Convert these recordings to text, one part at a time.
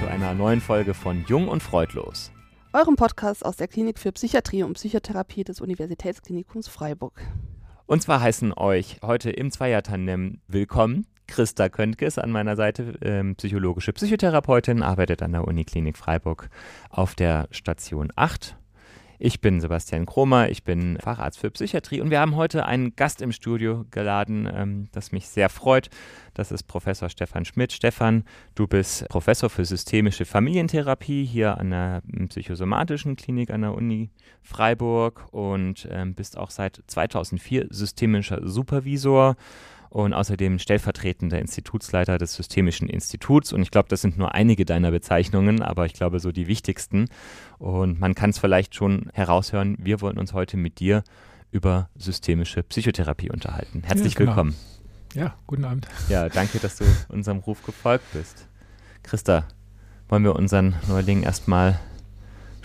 zu einer neuen Folge von Jung und Freudlos. Eurem Podcast aus der Klinik für Psychiatrie und Psychotherapie des Universitätsklinikums Freiburg. Und zwar heißen euch heute im Zweiertandem willkommen Christa Köntges an meiner Seite, ähm, psychologische Psychotherapeutin, arbeitet an der Uniklinik Freiburg auf der Station 8 ich bin Sebastian Kromer, ich bin Facharzt für Psychiatrie und wir haben heute einen Gast im Studio geladen, ähm, das mich sehr freut. Das ist Professor Stefan Schmidt. Stefan, du bist Professor für systemische Familientherapie hier an der psychosomatischen Klinik an der Uni Freiburg und ähm, bist auch seit 2004 systemischer Supervisor und außerdem stellvertretender Institutsleiter des Systemischen Instituts. Und ich glaube, das sind nur einige deiner Bezeichnungen, aber ich glaube so die wichtigsten. Und man kann es vielleicht schon heraushören, wir wollen uns heute mit dir über systemische Psychotherapie unterhalten. Herzlich ja, genau. willkommen. Ja, guten Abend. Ja, danke, dass du unserem Ruf gefolgt bist. Christa, wollen wir unseren Neuling erstmal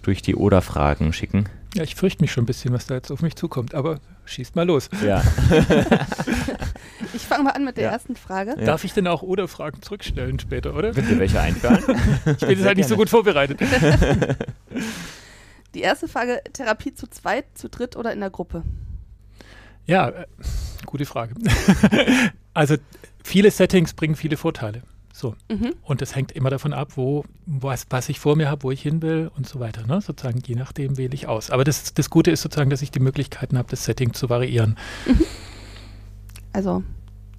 durch die Oder-Fragen schicken? Ja, ich fürchte mich schon ein bisschen, was da jetzt auf mich zukommt, aber schießt mal los. Ja. ich fange mal an mit der ja. ersten Frage. Ja. Darf ich denn auch Oder-Fragen zurückstellen später, oder? Bitte welche einfallen? ich bin jetzt halt nicht so gut vorbereitet. Die erste Frage: Therapie zu zweit, zu dritt oder in der Gruppe? Ja, äh, gute Frage. also, viele Settings bringen viele Vorteile. So. Mhm. Und das hängt immer davon ab, wo, was, was ich vor mir habe, wo ich hin will und so weiter. Ne? Sozusagen, je nachdem wähle ich aus. Aber das, das Gute ist sozusagen, dass ich die Möglichkeiten habe, das Setting zu variieren. Mhm. Also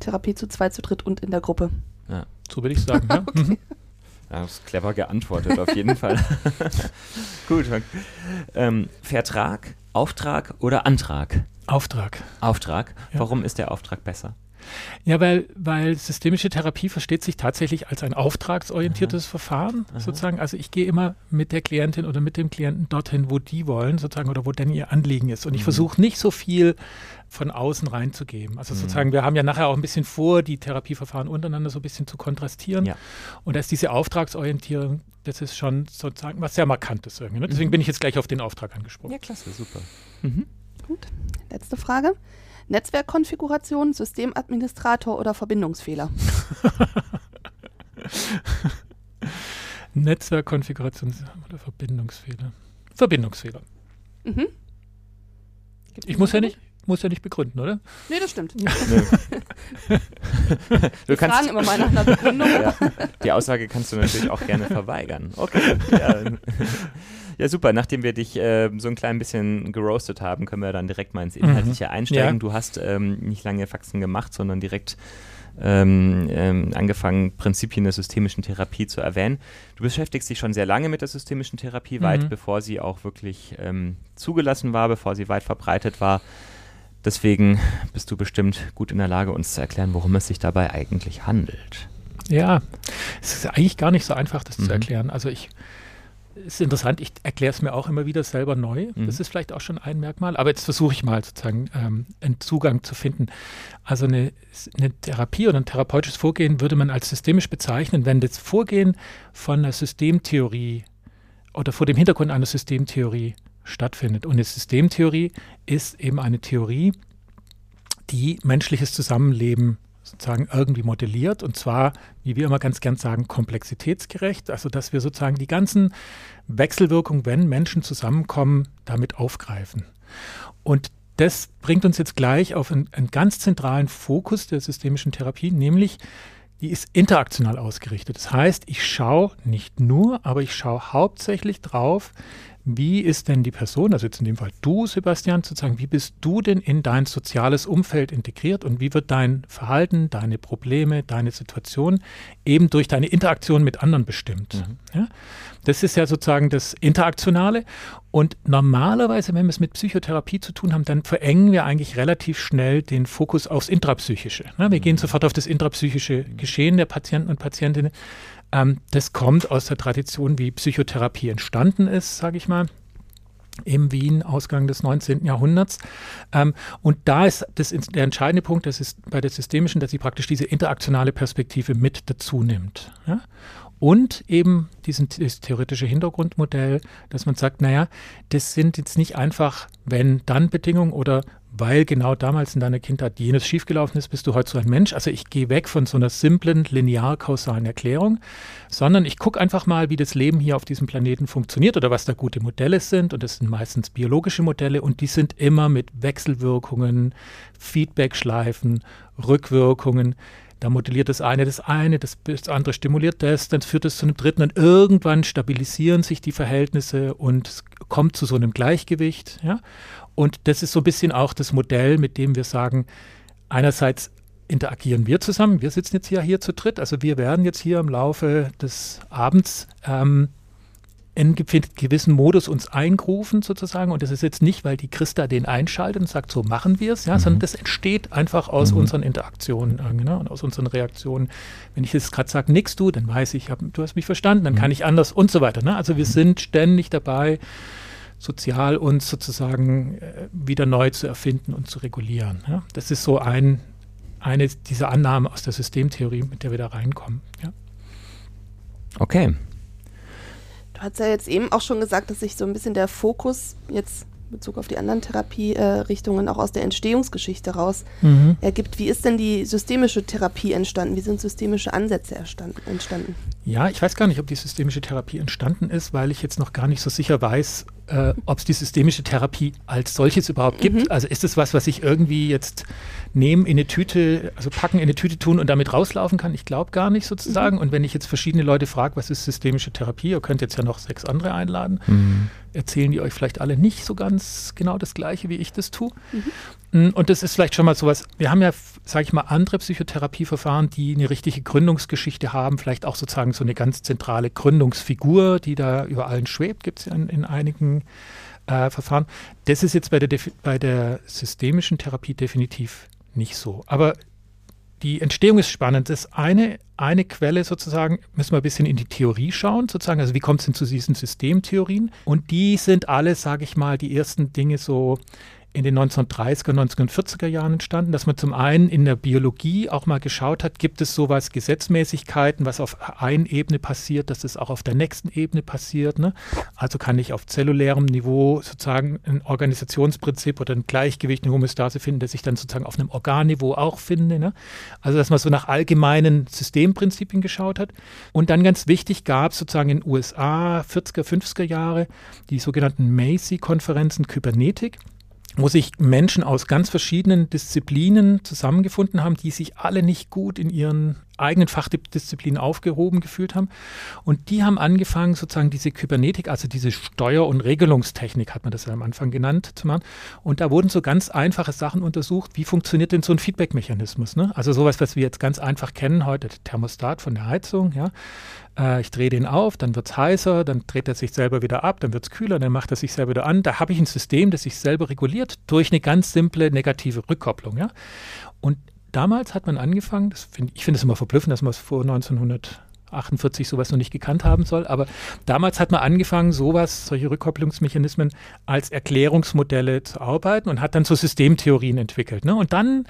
Therapie zu zweit, zu dritt und in der Gruppe. Ja. So würde ich sagen. ja. okay. mhm. Ja, das ist clever geantwortet, auf jeden Fall. Gut. Ähm, Vertrag, Auftrag oder Antrag? Auftrag. Auftrag. Ja. Warum ist der Auftrag besser? Ja, weil, weil systemische Therapie versteht sich tatsächlich als ein auftragsorientiertes Aha. Verfahren, Aha. sozusagen. Also ich gehe immer mit der Klientin oder mit dem Klienten dorthin, wo die wollen, sozusagen, oder wo denn ihr Anliegen ist. Und ich mhm. versuche nicht so viel von außen reinzugeben. Also mhm. sozusagen, wir haben ja nachher auch ein bisschen vor, die Therapieverfahren untereinander so ein bisschen zu kontrastieren. Ja. Und dass diese Auftragsorientierung, das ist schon sozusagen was sehr Markantes irgendwie. Ne? Deswegen mhm. bin ich jetzt gleich auf den Auftrag angesprochen. Ja, klasse, super. Mhm. Gut, letzte Frage. Netzwerkkonfiguration, Systemadministrator oder Verbindungsfehler? Netzwerkkonfiguration oder Verbindungsfehler? Verbindungsfehler. Mhm. Ich muss ja nicht, muss ja nicht begründen, oder? Nee, das stimmt. Nee. Wir fragen immer mal nach einer Begründung. Ja, die Aussage kannst du natürlich auch gerne verweigern. Okay. Ja. Ja, super. Nachdem wir dich äh, so ein klein bisschen geroastet haben, können wir dann direkt mal ins Inhaltliche mhm. einsteigen. Ja. Du hast ähm, nicht lange Faxen gemacht, sondern direkt ähm, ähm, angefangen, Prinzipien der systemischen Therapie zu erwähnen. Du beschäftigst dich schon sehr lange mit der systemischen Therapie, mhm. weit bevor sie auch wirklich ähm, zugelassen war, bevor sie weit verbreitet war. Deswegen bist du bestimmt gut in der Lage, uns zu erklären, worum es sich dabei eigentlich handelt. Ja, es ist eigentlich gar nicht so einfach, das mhm. zu erklären. Also ich ist interessant, ich erkläre es mir auch immer wieder selber neu. Mhm. Das ist vielleicht auch schon ein Merkmal, aber jetzt versuche ich mal sozusagen ähm, einen Zugang zu finden. Also eine, eine, Therapie oder ein therapeutisches Vorgehen würde man als systemisch bezeichnen, wenn das Vorgehen von einer Systemtheorie oder vor dem Hintergrund einer Systemtheorie stattfindet. Und eine Systemtheorie ist eben eine Theorie, die menschliches Zusammenleben sozusagen irgendwie modelliert und zwar, wie wir immer ganz gern sagen, komplexitätsgerecht, also dass wir sozusagen die ganzen Wechselwirkungen, wenn Menschen zusammenkommen, damit aufgreifen. Und das bringt uns jetzt gleich auf einen, einen ganz zentralen Fokus der systemischen Therapie, nämlich die ist interaktional ausgerichtet. Das heißt, ich schaue nicht nur, aber ich schaue hauptsächlich drauf, wie ist denn die Person, also jetzt in dem Fall du, Sebastian, sozusagen, wie bist du denn in dein soziales Umfeld integriert und wie wird dein Verhalten, deine Probleme, deine Situation eben durch deine Interaktion mit anderen bestimmt? Mhm. Ja? Das ist ja sozusagen das Interaktionale. Und normalerweise, wenn wir es mit Psychotherapie zu tun haben, dann verengen wir eigentlich relativ schnell den Fokus aufs Intrapsychische. Ne? Wir mhm. gehen sofort auf das intrapsychische Geschehen der Patienten und Patientinnen. Ähm, das kommt aus der Tradition, wie Psychotherapie entstanden ist, sage ich mal im Wien, Ausgang des 19. Jahrhunderts. Ähm, und da ist das, der entscheidende Punkt, das ist bei der systemischen, dass sie praktisch diese interaktionale Perspektive mit dazu nimmt. Ja? Und eben diesen, dieses theoretische Hintergrundmodell, dass man sagt, naja, das sind jetzt nicht einfach Wenn-Dann-Bedingungen oder weil genau damals in deiner Kindheit jenes schiefgelaufen ist, bist du heute so ein Mensch. Also ich gehe weg von so einer simplen, linear-kausalen Erklärung, sondern ich gucke einfach mal, wie das Leben hier auf diesem Planeten funktioniert oder was da gute Modelle sind. Und das sind meistens biologische Modelle und die sind immer mit Wechselwirkungen, Feedbackschleifen, Rückwirkungen. Da modelliert das eine das eine, das, das andere stimuliert das, dann führt es zu einem dritten und irgendwann stabilisieren sich die Verhältnisse und es kommt zu so einem Gleichgewicht. Ja? Und das ist so ein bisschen auch das Modell, mit dem wir sagen, einerseits interagieren wir zusammen, wir sitzen jetzt hier, hier zu dritt, also wir werden jetzt hier im Laufe des Abends ähm, in gewissen Modus uns eingrufen sozusagen. Und das ist jetzt nicht, weil die Christa den einschaltet und sagt, so machen wir es, ja, mhm. sondern das entsteht einfach aus mhm. unseren Interaktionen ne, und aus unseren Reaktionen. Wenn ich jetzt gerade sage, nix du, dann weiß ich, hab, du hast mich verstanden, dann mhm. kann ich anders und so weiter. Ne? Also wir mhm. sind ständig dabei, sozial uns sozusagen äh, wieder neu zu erfinden und zu regulieren. Ja? Das ist so ein, eine dieser Annahmen aus der Systemtheorie, mit der wir da reinkommen. Ja? Okay. Du hast ja jetzt eben auch schon gesagt, dass sich so ein bisschen der Fokus jetzt in Bezug auf die anderen Therapierichtungen auch aus der Entstehungsgeschichte raus mhm. ergibt. Wie ist denn die systemische Therapie entstanden? Wie sind systemische Ansätze entstanden? Ja, ich weiß gar nicht, ob die systemische Therapie entstanden ist, weil ich jetzt noch gar nicht so sicher weiß, äh, ob es die systemische Therapie als solches überhaupt gibt. Mhm. Also ist es was, was ich irgendwie jetzt nehmen, in eine Tüte, also packen, in eine Tüte tun und damit rauslaufen kann? Ich glaube gar nicht sozusagen. Mhm. Und wenn ich jetzt verschiedene Leute frage, was ist systemische Therapie, ihr könnt jetzt ja noch sechs andere einladen, mhm. erzählen die euch vielleicht alle nicht so ganz genau das Gleiche, wie ich das tue. Mm, und das ist vielleicht schon mal sowas, wir haben ja, sage ich mal, andere Psychotherapieverfahren, die eine richtige Gründungsgeschichte haben, vielleicht auch sozusagen so eine ganz zentrale Gründungsfigur, die da über allen schwebt, gibt es ja in, in, einigen äh, Verfahren. Das ist jetzt bei der, bei der systemischen Therapie definitiv nicht so. Aber die Entstehung ist spannend. Das eine, eine Quelle sozusagen, müssen wir ein bisschen in die Theorie schauen, sozusagen. Also wie kommt es denn zu diesen Systemtheorien? Und die sind alle, sage ich mal, die ersten Dinge so in den 1930er, 1940er Jahren entstanden, dass man zum einen in der Biologie auch mal geschaut hat, gibt es sowas Gesetzmäßigkeiten, was auf einer Ebene passiert, dass es auch auf der nächsten Ebene passiert. Ne? Also kann ich auf zellulärem Niveau sozusagen ein Organisationsprinzip oder ein Gleichgewicht, eine Homöostase finden, das ich dann sozusagen auf einem Organniveau auch finde. Ne? Also dass man so nach allgemeinen Systemprinzipien geschaut hat. Und dann ganz wichtig gab es sozusagen in den USA 40er, 50er Jahre die sogenannten Macy-Konferenzen Kybernetik wo sich Menschen aus ganz verschiedenen Disziplinen zusammengefunden haben, die sich alle nicht gut in ihren eigenen Fachdisziplinen aufgehoben gefühlt haben. Und die haben angefangen, sozusagen diese Kybernetik, also diese Steuer- und Regelungstechnik, hat man das ja am Anfang genannt, zu machen. Und da wurden so ganz einfache Sachen untersucht. Wie funktioniert denn so ein Feedback-Mechanismus? Ne? Also sowas, was wir jetzt ganz einfach kennen heute, der Thermostat von der Heizung, ja. Äh, ich drehe den auf, dann wird es heißer, dann dreht er sich selber wieder ab, dann wird es kühler, dann macht er sich selber wieder an. Da habe ich ein System, das sich selber reguliert durch eine ganz simple negative Rückkopplung. Ja? Und damals hat man angefangen, find, ich finde es immer verblüffend, dass man es vor 1900 48 sowas noch nicht gekannt haben soll. Aber damals hat man angefangen, sowas, solche Rückkopplungsmechanismen als Erklärungsmodelle zu arbeiten und hat dann so Systemtheorien entwickelt. Ne? Und dann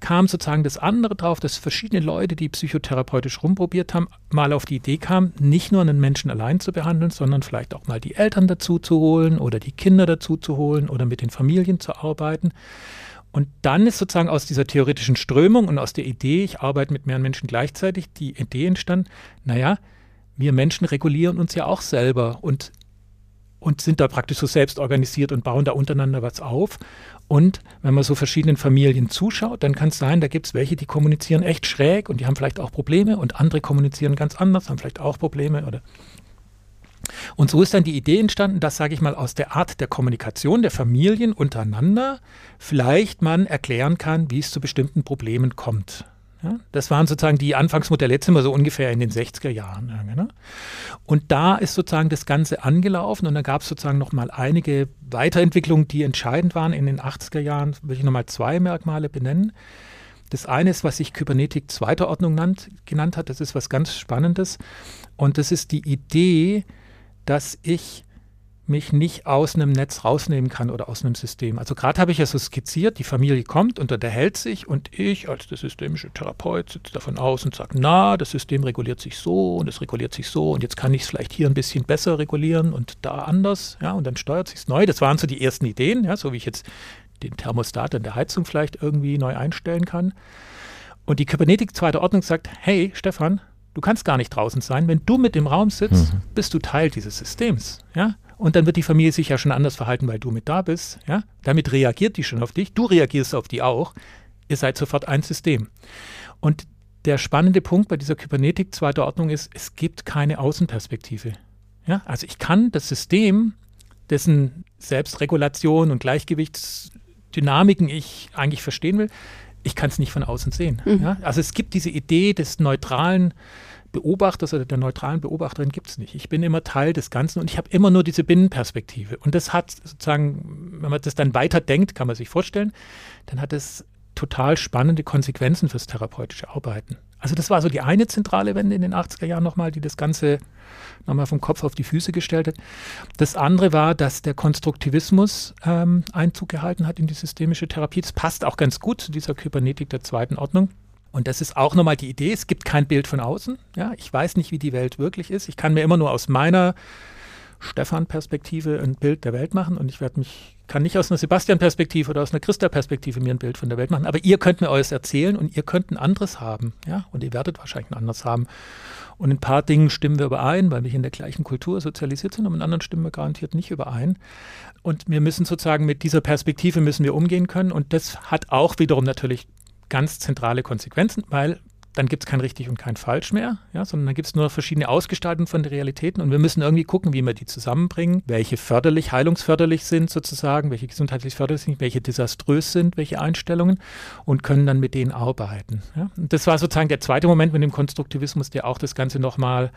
kam sozusagen das andere drauf, dass verschiedene Leute, die psychotherapeutisch rumprobiert haben, mal auf die Idee kamen, nicht nur einen Menschen allein zu behandeln, sondern vielleicht auch mal die Eltern dazu zu holen oder die Kinder dazu zu holen oder mit den Familien zu arbeiten. Und dann ist sozusagen aus dieser theoretischen Strömung und aus der Idee, ich arbeite mit mehreren Menschen gleichzeitig, die Idee entstanden, naja, wir Menschen regulieren uns ja auch selber und, und sind da praktisch so selbst organisiert und bauen da untereinander was auf. Und wenn man so verschiedenen Familien zuschaut, dann kann es sein, da gibt es welche, die kommunizieren echt schräg und die haben vielleicht auch Probleme und andere kommunizieren ganz anders, haben vielleicht auch Probleme oder und so ist dann die Idee entstanden, dass, sage ich mal, aus der Art der Kommunikation der Familien untereinander vielleicht man erklären kann, wie es zu bestimmten Problemen kommt. Ja, das waren sozusagen die Anfangsmodelle, jetzt sind wir so ungefähr in den 60er Jahren. Ne? Und da ist sozusagen das Ganze angelaufen und da gab es sozusagen nochmal einige Weiterentwicklungen, die entscheidend waren. In den 80er Jahren würde ich nochmal zwei Merkmale benennen. Das eine ist, was sich Kybernetik zweiter Ordnung nannt, genannt hat, das ist was ganz Spannendes. Und das ist die Idee, dass ich mich nicht aus einem Netz rausnehmen kann oder aus einem System. Also gerade habe ich ja so skizziert, die Familie kommt und unterhält sich und ich als der systemische Therapeut sitze davon aus und sage, na, das System reguliert sich so und es reguliert sich so und jetzt kann ich es vielleicht hier ein bisschen besser regulieren und da anders, ja, und dann steuert sich es neu. Das waren so die ersten Ideen, ja, so wie ich jetzt den Thermostat in der Heizung vielleicht irgendwie neu einstellen kann. Und die Kybernetik zweiter Ordnung sagt, hey Stefan, du kannst gar nicht draußen sein. Wenn du mit im Raum sitzt, mhm. bist du Teil dieses Systems. Ja? Und dann wird die Familie sich ja schon anders verhalten, weil du mit da bist. Ja? Damit reagiert die schon auf dich. Du reagierst auf die auch. Ihr seid sofort ein System. Und der spannende Punkt bei dieser Kybernetik zweiter Ordnung ist, es gibt keine Außenperspektive. Ja? Also ich kann das System, dessen Selbstregulation und Gleichgewichtsdynamiken ich eigentlich verstehen will, ich kann es nicht von außen sehen. Mhm. Ja? Also es gibt diese Idee des neutralen Beobachters oder der neutralen Beobachterin gibt es nicht. Ich bin immer Teil des Ganzen und ich habe immer nur diese Binnenperspektive. Und das hat sozusagen, wenn man das dann weiter denkt, kann man sich vorstellen, dann hat es total spannende Konsequenzen fürs therapeutische Arbeiten. Also das war so die eine zentrale Wende in den 80er Jahren nochmal, die das Ganze nochmal vom Kopf auf die Füße gestellt hat. Das andere war, dass der Konstruktivismus ähm, Einzug gehalten hat in die systemische Therapie. Das passt auch ganz gut zu dieser Kybernetik der zweiten Ordnung. Und das ist auch nochmal die Idee, es gibt kein Bild von außen. Ja, ich weiß nicht, wie die Welt wirklich ist. Ich kann mir immer nur aus meiner Stefan-Perspektive ein Bild der Welt machen und ich werde mich, kann nicht aus einer Sebastian-Perspektive oder aus einer Christa-Perspektive mir ein Bild von der Welt machen, aber ihr könnt mir euch erzählen und ihr könnt ein anderes haben, ja, und ihr werdet wahrscheinlich ein anderes haben. Und in ein paar Dingen stimmen wir überein, weil wir in der gleichen Kultur sozialisiert sind, und in anderen stimmen wir garantiert nicht überein. Und wir müssen sozusagen mit dieser Perspektive müssen wir umgehen können und das hat auch wiederum natürlich ganz zentrale Konsequenzen, weil dann gibt es kein richtig und kein falsch mehr, ja, sondern dann gibt es nur verschiedene Ausgestaltungen von den Realitäten und wir müssen irgendwie gucken, wie wir die zusammenbringen, welche förderlich, heilungsförderlich sind sozusagen, welche gesundheitlich förderlich sind, welche desaströs sind, welche Einstellungen und können dann mit denen arbeiten. Ja. Das war sozusagen der zweite Moment mit dem Konstruktivismus, der auch das Ganze nochmal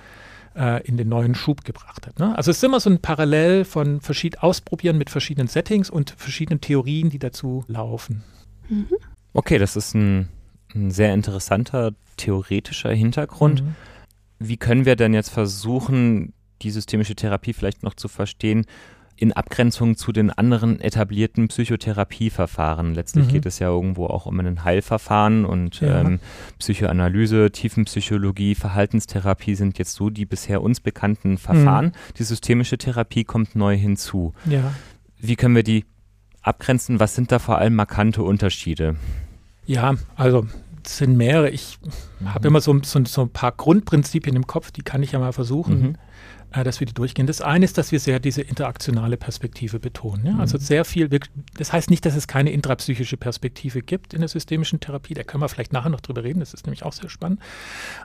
äh, in den neuen Schub gebracht hat. Ne? Also es ist immer so ein Parallel von verschied Ausprobieren mit verschiedenen Settings und verschiedenen Theorien, die dazu laufen. Mhm. Okay, das ist ein, ein sehr interessanter theoretischer Hintergrund. Mhm. Wie können wir denn jetzt versuchen, die systemische Therapie vielleicht noch zu verstehen, in Abgrenzung zu den anderen etablierten Psychotherapieverfahren. Letztlich mhm. geht es ja irgendwo auch um ein Heilverfahren und ja. ähm, Psychoanalyse, Tiefenpsychologie, Verhaltenstherapie sind jetzt so die bisher uns bekannten Verfahren. Mhm. Die systemische Therapie kommt neu hinzu. Ja. Wie können wir die abgrenzen? Was sind da vor allem markante Unterschiede? Ja, also es sind mehrere. Ich mhm. habe immer so, so, so, ein paar Grundprinzipien im Kopf, die kann ich ja mal versuchen. Äh, dass wir die durchgehen. Das eine ist, dass wir sehr diese interaktionale Perspektive betonen. Ja? Also mhm. sehr viel, das heißt nicht, dass es keine intrapsychische Perspektive gibt in der systemischen Therapie. Da können wir vielleicht nachher noch drüber reden, das ist nämlich auch sehr spannend.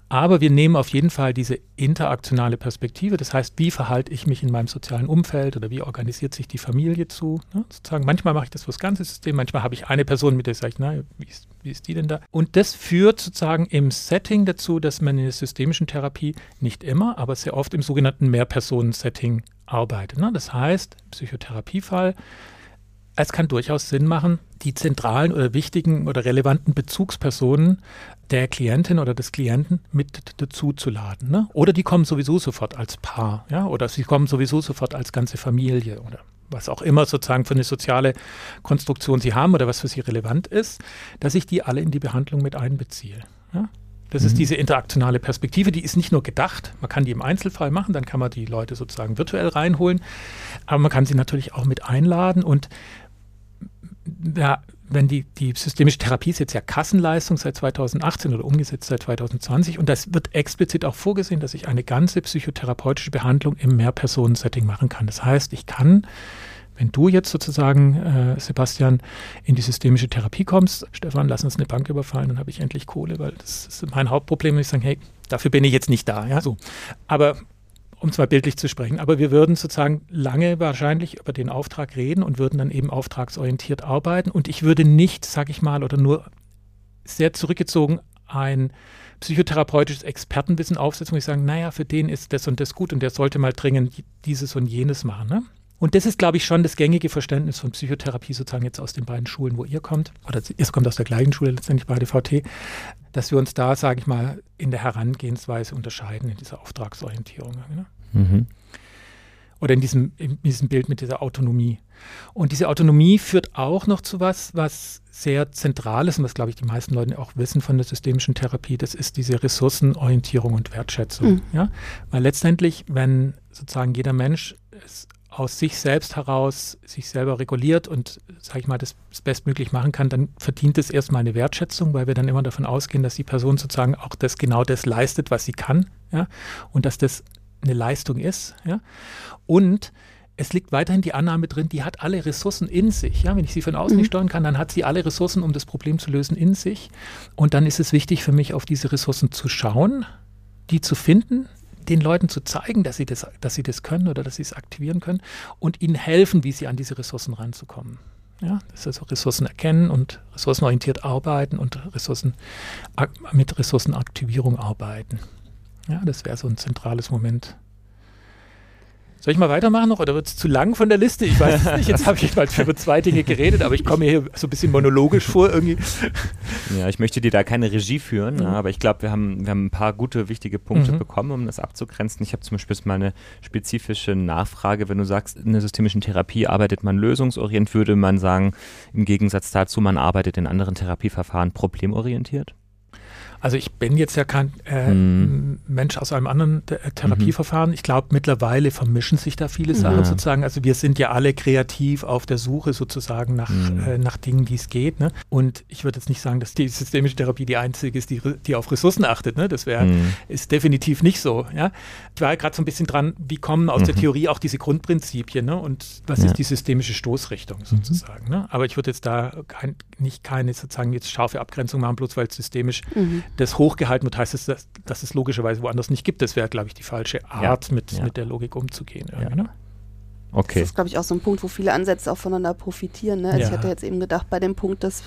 Aber wir nehmen auf jeden Fall diese interaktionale Perspektive. Das heißt, wie verhalte ich mich in meinem sozialen Umfeld oder wie organisiert sich die Familie zu? Ne? Sozusagen, manchmal mache ich das für das ganze System, manchmal habe ich eine Person, mit der sage ich, na, wie ist, wie ist die denn da? Und das führt sozusagen im Setting dazu, dass man in der systemischen Therapie nicht immer, aber sehr oft im sogenannten Mehrpersonen-Setting arbeitet. Ne? Das heißt, Psychotherapiefall, es kann durchaus Sinn machen, die zentralen oder wichtigen oder relevanten Bezugspersonen der Klientin oder des Klienten mit dazu zu laden. Ne? Oder die kommen sowieso sofort als Paar, ja, oder sie kommen sowieso sofort als ganze Familie oder was auch immer sozusagen für eine soziale Konstruktion sie haben oder was für sie relevant ist, dass ich die alle in die Behandlung mit einbeziehe. Ja? Das mhm. ist diese interaktionale Perspektive, die ist nicht nur gedacht, man kann die im Einzelfall machen, dann kann man die Leute sozusagen virtuell reinholen, aber man kann sie natürlich auch mit einladen und ja, wenn die, die systemische Therapie ist jetzt ja Kassenleistung seit 2018 oder umgesetzt seit 2020 und das wird explizit auch vorgesehen, dass ich eine ganze psychotherapeutische Behandlung im Mehrpersonen-Setting machen kann. Das heißt, ich kann wenn du jetzt sozusagen, äh, Sebastian, in die systemische Therapie kommst, Stefan, lass uns eine Bank überfallen, dann habe ich endlich Kohle, weil das ist mein Hauptproblem. Ich sage, hey, dafür bin ich jetzt nicht da. Ja, so. Aber um zwar bildlich zu sprechen, aber wir würden sozusagen lange wahrscheinlich über den Auftrag reden und würden dann eben auftragsorientiert arbeiten. Und ich würde nicht, sage ich mal, oder nur sehr zurückgezogen ein psychotherapeutisches Expertenwissen aufsetzen, wo ich sage, naja, für den ist das und das gut und der sollte mal dringend dieses und jenes machen. Ne? Und das ist, glaube ich, schon das gängige Verständnis von Psychotherapie sozusagen jetzt aus den beiden Schulen, wo ihr kommt, oder ihr kommt aus der gleichen Schule letztendlich bei DVT, dass wir uns da, sage ich mal, in der Herangehensweise unterscheiden in dieser Auftragsorientierung. Ne? Mhm. Oder in diesem, in diesem Bild mit dieser Autonomie. Und diese Autonomie führt auch noch zu was, was sehr zentral ist und was, glaube ich, die meisten Leute auch wissen von der systemischen Therapie, das ist diese Ressourcenorientierung und Wertschätzung. Mhm. Ja? Weil letztendlich, wenn sozusagen jeder Mensch es aus sich selbst heraus sich selber reguliert und, sage ich mal, das, das bestmöglich machen kann, dann verdient es erstmal eine Wertschätzung, weil wir dann immer davon ausgehen, dass die Person sozusagen auch das genau das leistet, was sie kann, ja, und dass das eine Leistung ist, ja. Und es liegt weiterhin die Annahme drin, die hat alle Ressourcen in sich. Ja? Wenn ich sie von außen mhm. nicht steuern kann, dann hat sie alle Ressourcen, um das Problem zu lösen, in sich. Und dann ist es wichtig für mich, auf diese Ressourcen zu schauen, die zu finden, den Leuten zu zeigen, dass sie das, dass sie das können oder dass sie es aktivieren können und ihnen helfen, wie sie an diese Ressourcen ranzukommen. Ja, das ist also Ressourcen erkennen und ressourcenorientiert arbeiten und Ressourcen, mit Ressourcenaktivierung arbeiten. Ja, das wäre so ein zentrales Moment soll ich mal weitermachen noch oder wird es zu lang von der Liste? Ich weiß es nicht. Jetzt habe ich mal über zwei Dinge geredet, aber ich komme mir hier so ein bisschen monologisch vor irgendwie. Ja, ich möchte dir da keine Regie führen, mhm. aber ich glaube, wir haben, wir haben ein paar gute, wichtige Punkte mhm. bekommen, um das abzugrenzen. Ich habe zum Beispiel mal eine spezifische Nachfrage. Wenn du sagst, in der systemischen Therapie arbeitet man lösungsorientiert, würde man sagen, im Gegensatz dazu, man arbeitet in anderen Therapieverfahren problemorientiert? Also ich bin jetzt ja kein äh, mhm. Mensch aus einem anderen äh, Therapieverfahren. Mhm. Ich glaube, mittlerweile vermischen sich da viele Sachen ja. sozusagen. Also wir sind ja alle kreativ auf der Suche sozusagen nach, mhm. äh, nach Dingen, die es geht. Ne? Und ich würde jetzt nicht sagen, dass die systemische Therapie die einzige ist, die, die auf Ressourcen achtet. Ne? Das wäre mhm. ist definitiv nicht so. Ja? Ich war ja gerade so ein bisschen dran, wie kommen aus der mhm. Theorie auch diese Grundprinzipien ne? und was ja. ist die systemische Stoßrichtung mhm. sozusagen. Ne? Aber ich würde jetzt da kein, nicht keine sozusagen jetzt scharfe Abgrenzung machen, bloß weil es systemisch das hochgehalten wird, heißt es, dass, dass es logischerweise woanders nicht gibt. Das wäre, glaube ich, die falsche Art, ja, mit, ja. mit der Logik umzugehen. Ja. Ne? Okay. Das ist, glaube ich, auch so ein Punkt, wo viele Ansätze auch voneinander profitieren. Ne? Also ich hatte jetzt eben gedacht, bei dem Punkt, dass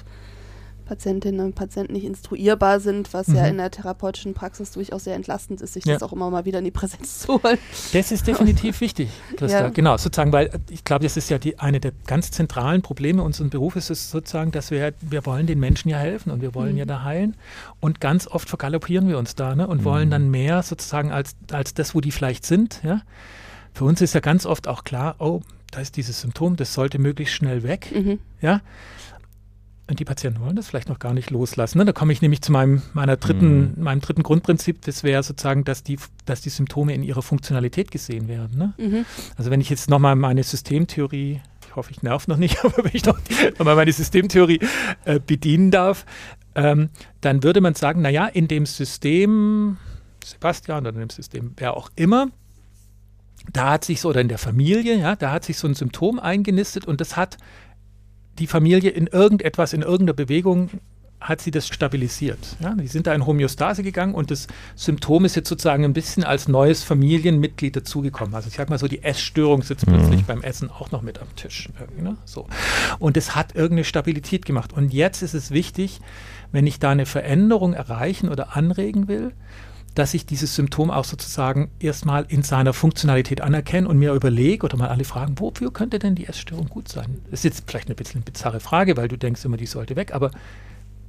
Patientinnen und Patienten nicht instruierbar sind, was mhm. ja in der therapeutischen Praxis durchaus sehr entlastend ist, sich ja. das auch immer mal wieder in die Präsenz zu holen. Das ist definitiv wichtig. Ja. Da, genau, sozusagen, weil ich glaube, das ist ja die, eine der ganz zentralen Probleme unseres Berufes, ist sozusagen, dass wir, wir wollen den Menschen ja helfen und wir wollen mhm. ja da heilen. Und ganz oft vergaloppieren wir uns da ne, und mhm. wollen dann mehr sozusagen als, als das, wo die vielleicht sind. Ja? Für uns ist ja ganz oft auch klar, oh, da ist dieses Symptom, das sollte möglichst schnell weg. Mhm. Ja? Und die Patienten wollen das vielleicht noch gar nicht loslassen. Ne? Da komme ich nämlich zu meinem, meiner dritten, mhm. meinem dritten Grundprinzip. Das wäre sozusagen, dass die, dass die Symptome in ihrer Funktionalität gesehen werden. Ne? Mhm. Also wenn ich jetzt nochmal meine Systemtheorie, ich hoffe, ich nerv noch nicht, aber wenn ich noch, nochmal meine Systemtheorie äh, bedienen darf, ähm, dann würde man sagen, naja, in dem System Sebastian oder in dem System wer auch immer, da hat sich so, oder in der Familie, ja, da hat sich so ein Symptom eingenistet und das hat die Familie in irgendetwas, in irgendeiner Bewegung hat sie das stabilisiert. Ja, die sind da in Homöostase gegangen und das Symptom ist jetzt sozusagen ein bisschen als neues Familienmitglied dazugekommen. Also ich sag mal so, die Essstörung sitzt mhm. plötzlich beim Essen auch noch mit am Tisch. Ne? So. Und es hat irgendeine Stabilität gemacht. Und jetzt ist es wichtig, wenn ich da eine Veränderung erreichen oder anregen will, dass ich dieses Symptom auch sozusagen erstmal in seiner Funktionalität anerkenne und mir überlege oder mal alle fragen, wofür könnte denn die Essstörung gut sein? Das ist jetzt vielleicht eine bisschen eine bizarre Frage, weil du denkst immer, die sollte weg, aber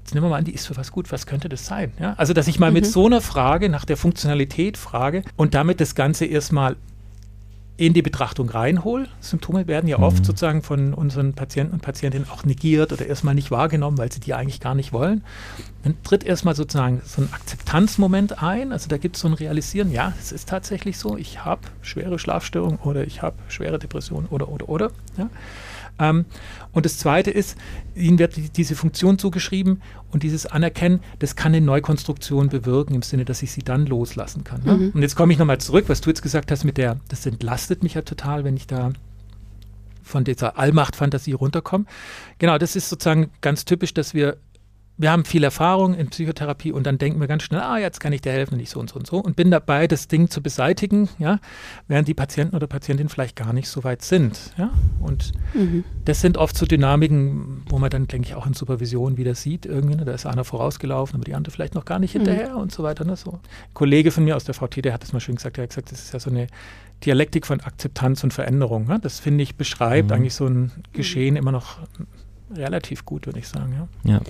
jetzt nehmen wir mal an, die ist für was gut, was könnte das sein? Ja? Also, dass ich mal mhm. mit so einer Frage nach der Funktionalität frage und damit das Ganze erstmal in die Betrachtung reinhole. Symptome werden ja mhm. oft sozusagen von unseren Patienten und Patientinnen auch negiert oder erstmal nicht wahrgenommen, weil sie die eigentlich gar nicht wollen. Dann tritt erstmal sozusagen so ein Akzeptanzmoment ein. Also da gibt es so ein Realisieren, ja, es ist tatsächlich so, ich habe schwere Schlafstörungen oder ich habe schwere Depressionen oder, oder, oder. Ja. Ähm, und das Zweite ist, ihnen wird die, diese Funktion zugeschrieben und dieses Anerkennen, das kann eine Neukonstruktion bewirken, im Sinne, dass ich sie dann loslassen kann. Ne? Mhm. Und jetzt komme ich nochmal zurück, was du jetzt gesagt hast mit der, das entlastet mich ja total, wenn ich da von dieser Allmacht-Fantasie runterkomme. Genau, das ist sozusagen ganz typisch, dass wir wir haben viel Erfahrung in Psychotherapie und dann denken wir ganz schnell, ah, jetzt kann ich dir helfen, nicht so und so und so und bin dabei, das Ding zu beseitigen, ja, während die Patienten oder Patientinnen vielleicht gar nicht so weit sind, ja. Und mhm. das sind oft so Dynamiken, wo man dann, denke ich, auch in Supervision wieder sieht, irgendwie, ne, da ist einer vorausgelaufen, aber die andere vielleicht noch gar nicht mhm. hinterher und so weiter, ne, so. Ein Kollege von mir aus der VT, der hat das mal schön gesagt, der hat gesagt, das ist ja so eine Dialektik von Akzeptanz und Veränderung, ne? das finde ich beschreibt mhm. eigentlich so ein Geschehen immer noch relativ gut, würde ich sagen, ja. Ja.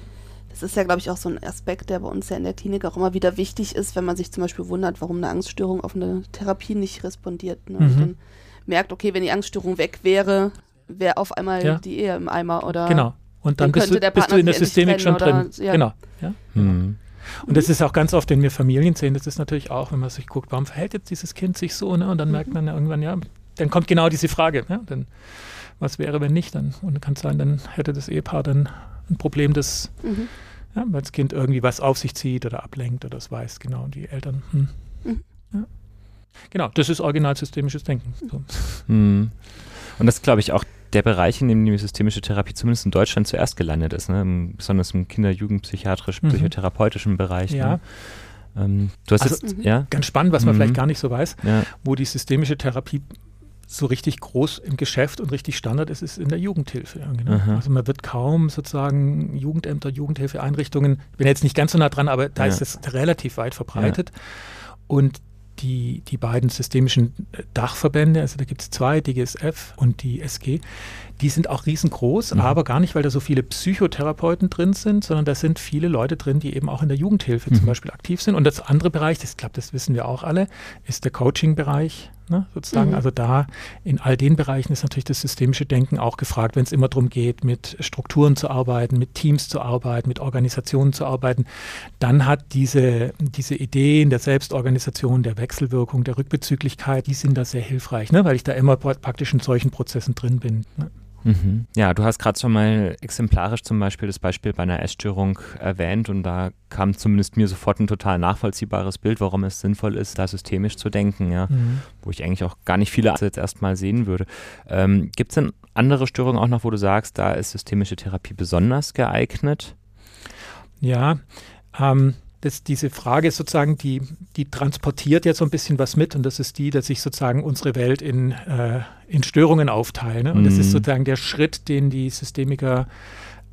Das ist ja, glaube ich, auch so ein Aspekt, der bei uns ja in der Klinik auch immer wieder wichtig ist, wenn man sich zum Beispiel wundert, warum eine Angststörung auf eine Therapie nicht respondiert. Ne? Mhm. Und dann merkt, okay, wenn die Angststörung weg wäre, wäre auf einmal ja. die Ehe im Eimer oder. Genau. Und dann, dann bist, du, bist du in der Systemik schon drin. Oder, ja. Genau. Ja? Mhm. Und das ist auch ganz oft, wenn wir Familien sehen, das ist natürlich auch, wenn man sich guckt, warum verhält jetzt dieses Kind sich so, ne? Und dann mhm. merkt man ja irgendwann, ja, dann kommt genau diese Frage. Ja? Dann, was wäre, wenn nicht? Dann, und kann es sein, dann hätte das Ehepaar dann ein Problem, das, mhm. ja, weil das Kind irgendwie was auf sich zieht oder ablenkt oder das weiß, genau, und die Eltern. Hm. Mhm. Ja. Genau, das ist originalsystemisches Denken. So. Mhm. Und das ist, glaube ich, auch der Bereich, in dem die systemische Therapie zumindest in Deutschland zuerst gelandet ist, ne? Im, besonders im Kinder-, Jugendpsychiatrisch, mhm. psychotherapeutischen Bereich. Ja. Ne? Ähm, du hast also, jetzt, ja? Ganz spannend, was man mhm. vielleicht gar nicht so weiß, ja. wo die systemische Therapie so richtig groß im Geschäft und richtig Standard ist, ist in der Jugendhilfe. Genau. Also man wird kaum sozusagen Jugendämter, Jugendhilfeeinrichtungen, ich bin jetzt nicht ganz so nah dran, aber da ja. ist es relativ weit verbreitet. Ja. Und die, die beiden systemischen äh, Dachverbände, also da gibt es zwei, DGSF und die SG, die sind auch riesengroß, mhm. aber gar nicht, weil da so viele Psychotherapeuten drin sind, sondern da sind viele Leute drin, die eben auch in der Jugendhilfe mhm. zum Beispiel aktiv sind. Und das andere Bereich, das glaube, das wissen wir auch alle, ist der Coaching-Bereich. Ne, sozusagen. Mhm. Also da in all den Bereichen ist natürlich das systemische Denken auch gefragt, wenn es immer darum geht, mit Strukturen zu arbeiten, mit Teams zu arbeiten, mit Organisationen zu arbeiten. Dann hat diese, diese Ideen der Selbstorganisation, der Wechselwirkung, der Rückbezüglichkeit, die sind da sehr hilfreich, ne, weil ich da immer praktisch in solchen Prozessen drin bin. Ne. Mhm. Ja, du hast gerade schon mal exemplarisch zum Beispiel das Beispiel bei einer Essstörung erwähnt und da kam zumindest mir sofort ein total nachvollziehbares Bild, warum es sinnvoll ist, da systemisch zu denken, ja, mhm. wo ich eigentlich auch gar nicht viele jetzt erstmal sehen würde. Ähm, Gibt es denn andere Störungen auch noch, wo du sagst, da ist systemische Therapie besonders geeignet? Ja, ähm, das, diese Frage sozusagen, die, die transportiert ja so ein bisschen was mit und das ist die, dass sich sozusagen unsere Welt in, äh, in Störungen aufteilt. Ne? Und mhm. das ist mhm. sozusagen der Schritt, den die Systemiker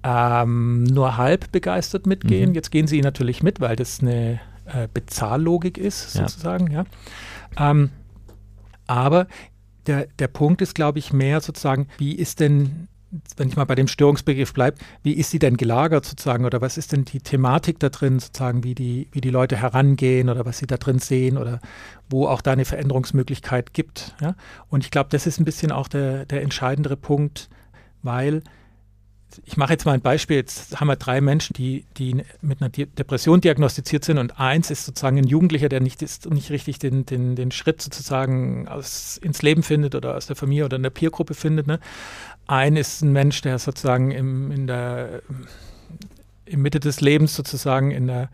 ähm, nur halb begeistert mitgehen. Mhm. Jetzt gehen sie natürlich mit, weil das eine äh, Bezahllogik ist, sozusagen. Ja. ja. Ähm, aber der, der Punkt ist, glaube ich, mehr sozusagen, wie ist denn wenn ich mal bei dem Störungsbegriff bleibe, wie ist sie denn gelagert sozusagen oder was ist denn die Thematik da drin sozusagen, wie die, wie die Leute herangehen oder was sie da drin sehen oder wo auch da eine Veränderungsmöglichkeit gibt. Ja? Und ich glaube, das ist ein bisschen auch der, der entscheidendere Punkt, weil ich mache jetzt mal ein Beispiel. Jetzt haben wir drei Menschen, die, die mit einer Depression diagnostiziert sind und eins ist sozusagen ein Jugendlicher, der nicht, ist, nicht richtig den, den, den Schritt sozusagen aus, ins Leben findet oder aus der Familie oder in der Peergruppe findet. Ne? Ein ist ein Mensch, der sozusagen im, in der, im Mitte des Lebens sozusagen in der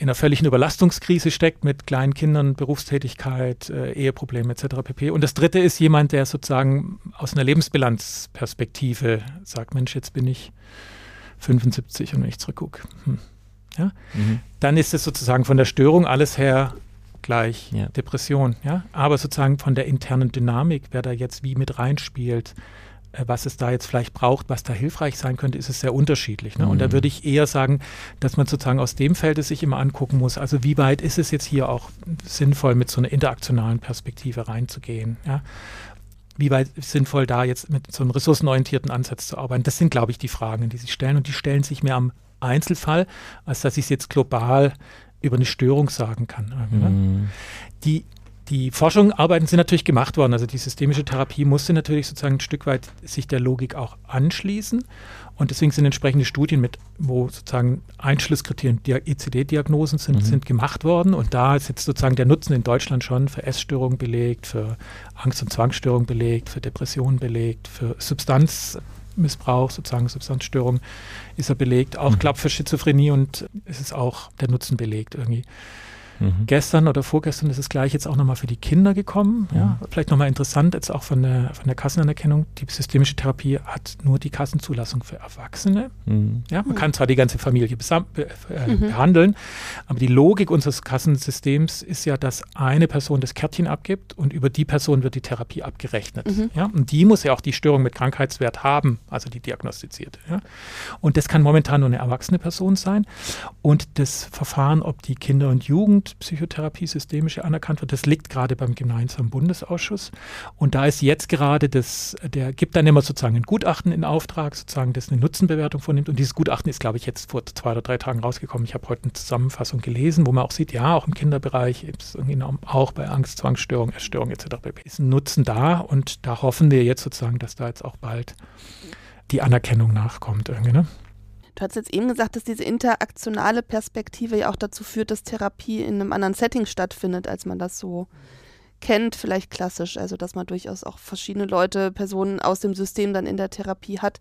in einer völligen Überlastungskrise steckt mit kleinen Kindern, Berufstätigkeit, äh, Eheprobleme etc. pp. Und das dritte ist jemand, der sozusagen aus einer Lebensbilanzperspektive sagt, Mensch, jetzt bin ich 75 und wenn ich zurückgucke. Hm. Ja? Mhm. Dann ist es sozusagen von der Störung alles her gleich ja. Depression. Ja? Aber sozusagen von der internen Dynamik, wer da jetzt wie mit reinspielt, was es da jetzt vielleicht braucht, was da hilfreich sein könnte, ist es sehr unterschiedlich. Ne? Und da mhm. würde ich eher sagen, dass man sozusagen aus dem Feld es sich immer angucken muss. Also wie weit ist es jetzt hier auch sinnvoll, mit so einer interaktionalen Perspektive reinzugehen? Ja? Wie weit ist sinnvoll, da jetzt mit so einem ressourcenorientierten Ansatz zu arbeiten? Das sind, glaube ich, die Fragen, die sich stellen. Und die stellen sich mehr am Einzelfall, als dass ich es jetzt global über eine Störung sagen kann. Ne? Mhm. Die die Forschungsarbeiten sind natürlich gemacht worden. Also die systemische Therapie musste natürlich sozusagen ein Stück weit sich der Logik auch anschließen. Und deswegen sind entsprechende Studien mit, wo sozusagen Einschlusskriterien, ECD-Diagnosen sind, mhm. sind gemacht worden. Und da ist jetzt sozusagen der Nutzen in Deutschland schon für Essstörungen belegt, für Angst- und Zwangsstörungen belegt, für Depressionen belegt, für Substanzmissbrauch, sozusagen Substanzstörung ist er belegt. Auch, mhm. glaube für Schizophrenie und es ist auch der Nutzen belegt irgendwie. Mhm. Gestern oder vorgestern ist es gleich jetzt auch nochmal für die Kinder gekommen. Ja. Mhm. Vielleicht nochmal interessant, jetzt auch von der, von der Kassenanerkennung. Die systemische Therapie hat nur die Kassenzulassung für Erwachsene. Mhm. Ja, man kann zwar die ganze Familie be äh, mhm. behandeln, aber die Logik unseres Kassensystems ist ja, dass eine Person das Kärtchen abgibt und über die Person wird die Therapie abgerechnet. Mhm. Ja, und die muss ja auch die Störung mit Krankheitswert haben, also die diagnostizierte. Ja. Und das kann momentan nur eine erwachsene Person sein. Und das Verfahren, ob die Kinder und Jugend Psychotherapie systemische anerkannt wird. Das liegt gerade beim gemeinsamen Bundesausschuss. Und da ist jetzt gerade das, der gibt dann immer sozusagen ein Gutachten in Auftrag, sozusagen, das eine Nutzenbewertung vornimmt. Und dieses Gutachten ist, glaube ich, jetzt vor zwei oder drei Tagen rausgekommen. Ich habe heute eine Zusammenfassung gelesen, wo man auch sieht, ja, auch im Kinderbereich, auch bei Angst, Zwangsstörung, Essstörung etc. ist ein Nutzen da. Und da hoffen wir jetzt sozusagen, dass da jetzt auch bald die Anerkennung nachkommt. Irgendwie, ne? Du hast jetzt eben gesagt, dass diese interaktionale Perspektive ja auch dazu führt, dass Therapie in einem anderen Setting stattfindet, als man das so kennt, vielleicht klassisch, also dass man durchaus auch verschiedene Leute, Personen aus dem System dann in der Therapie hat,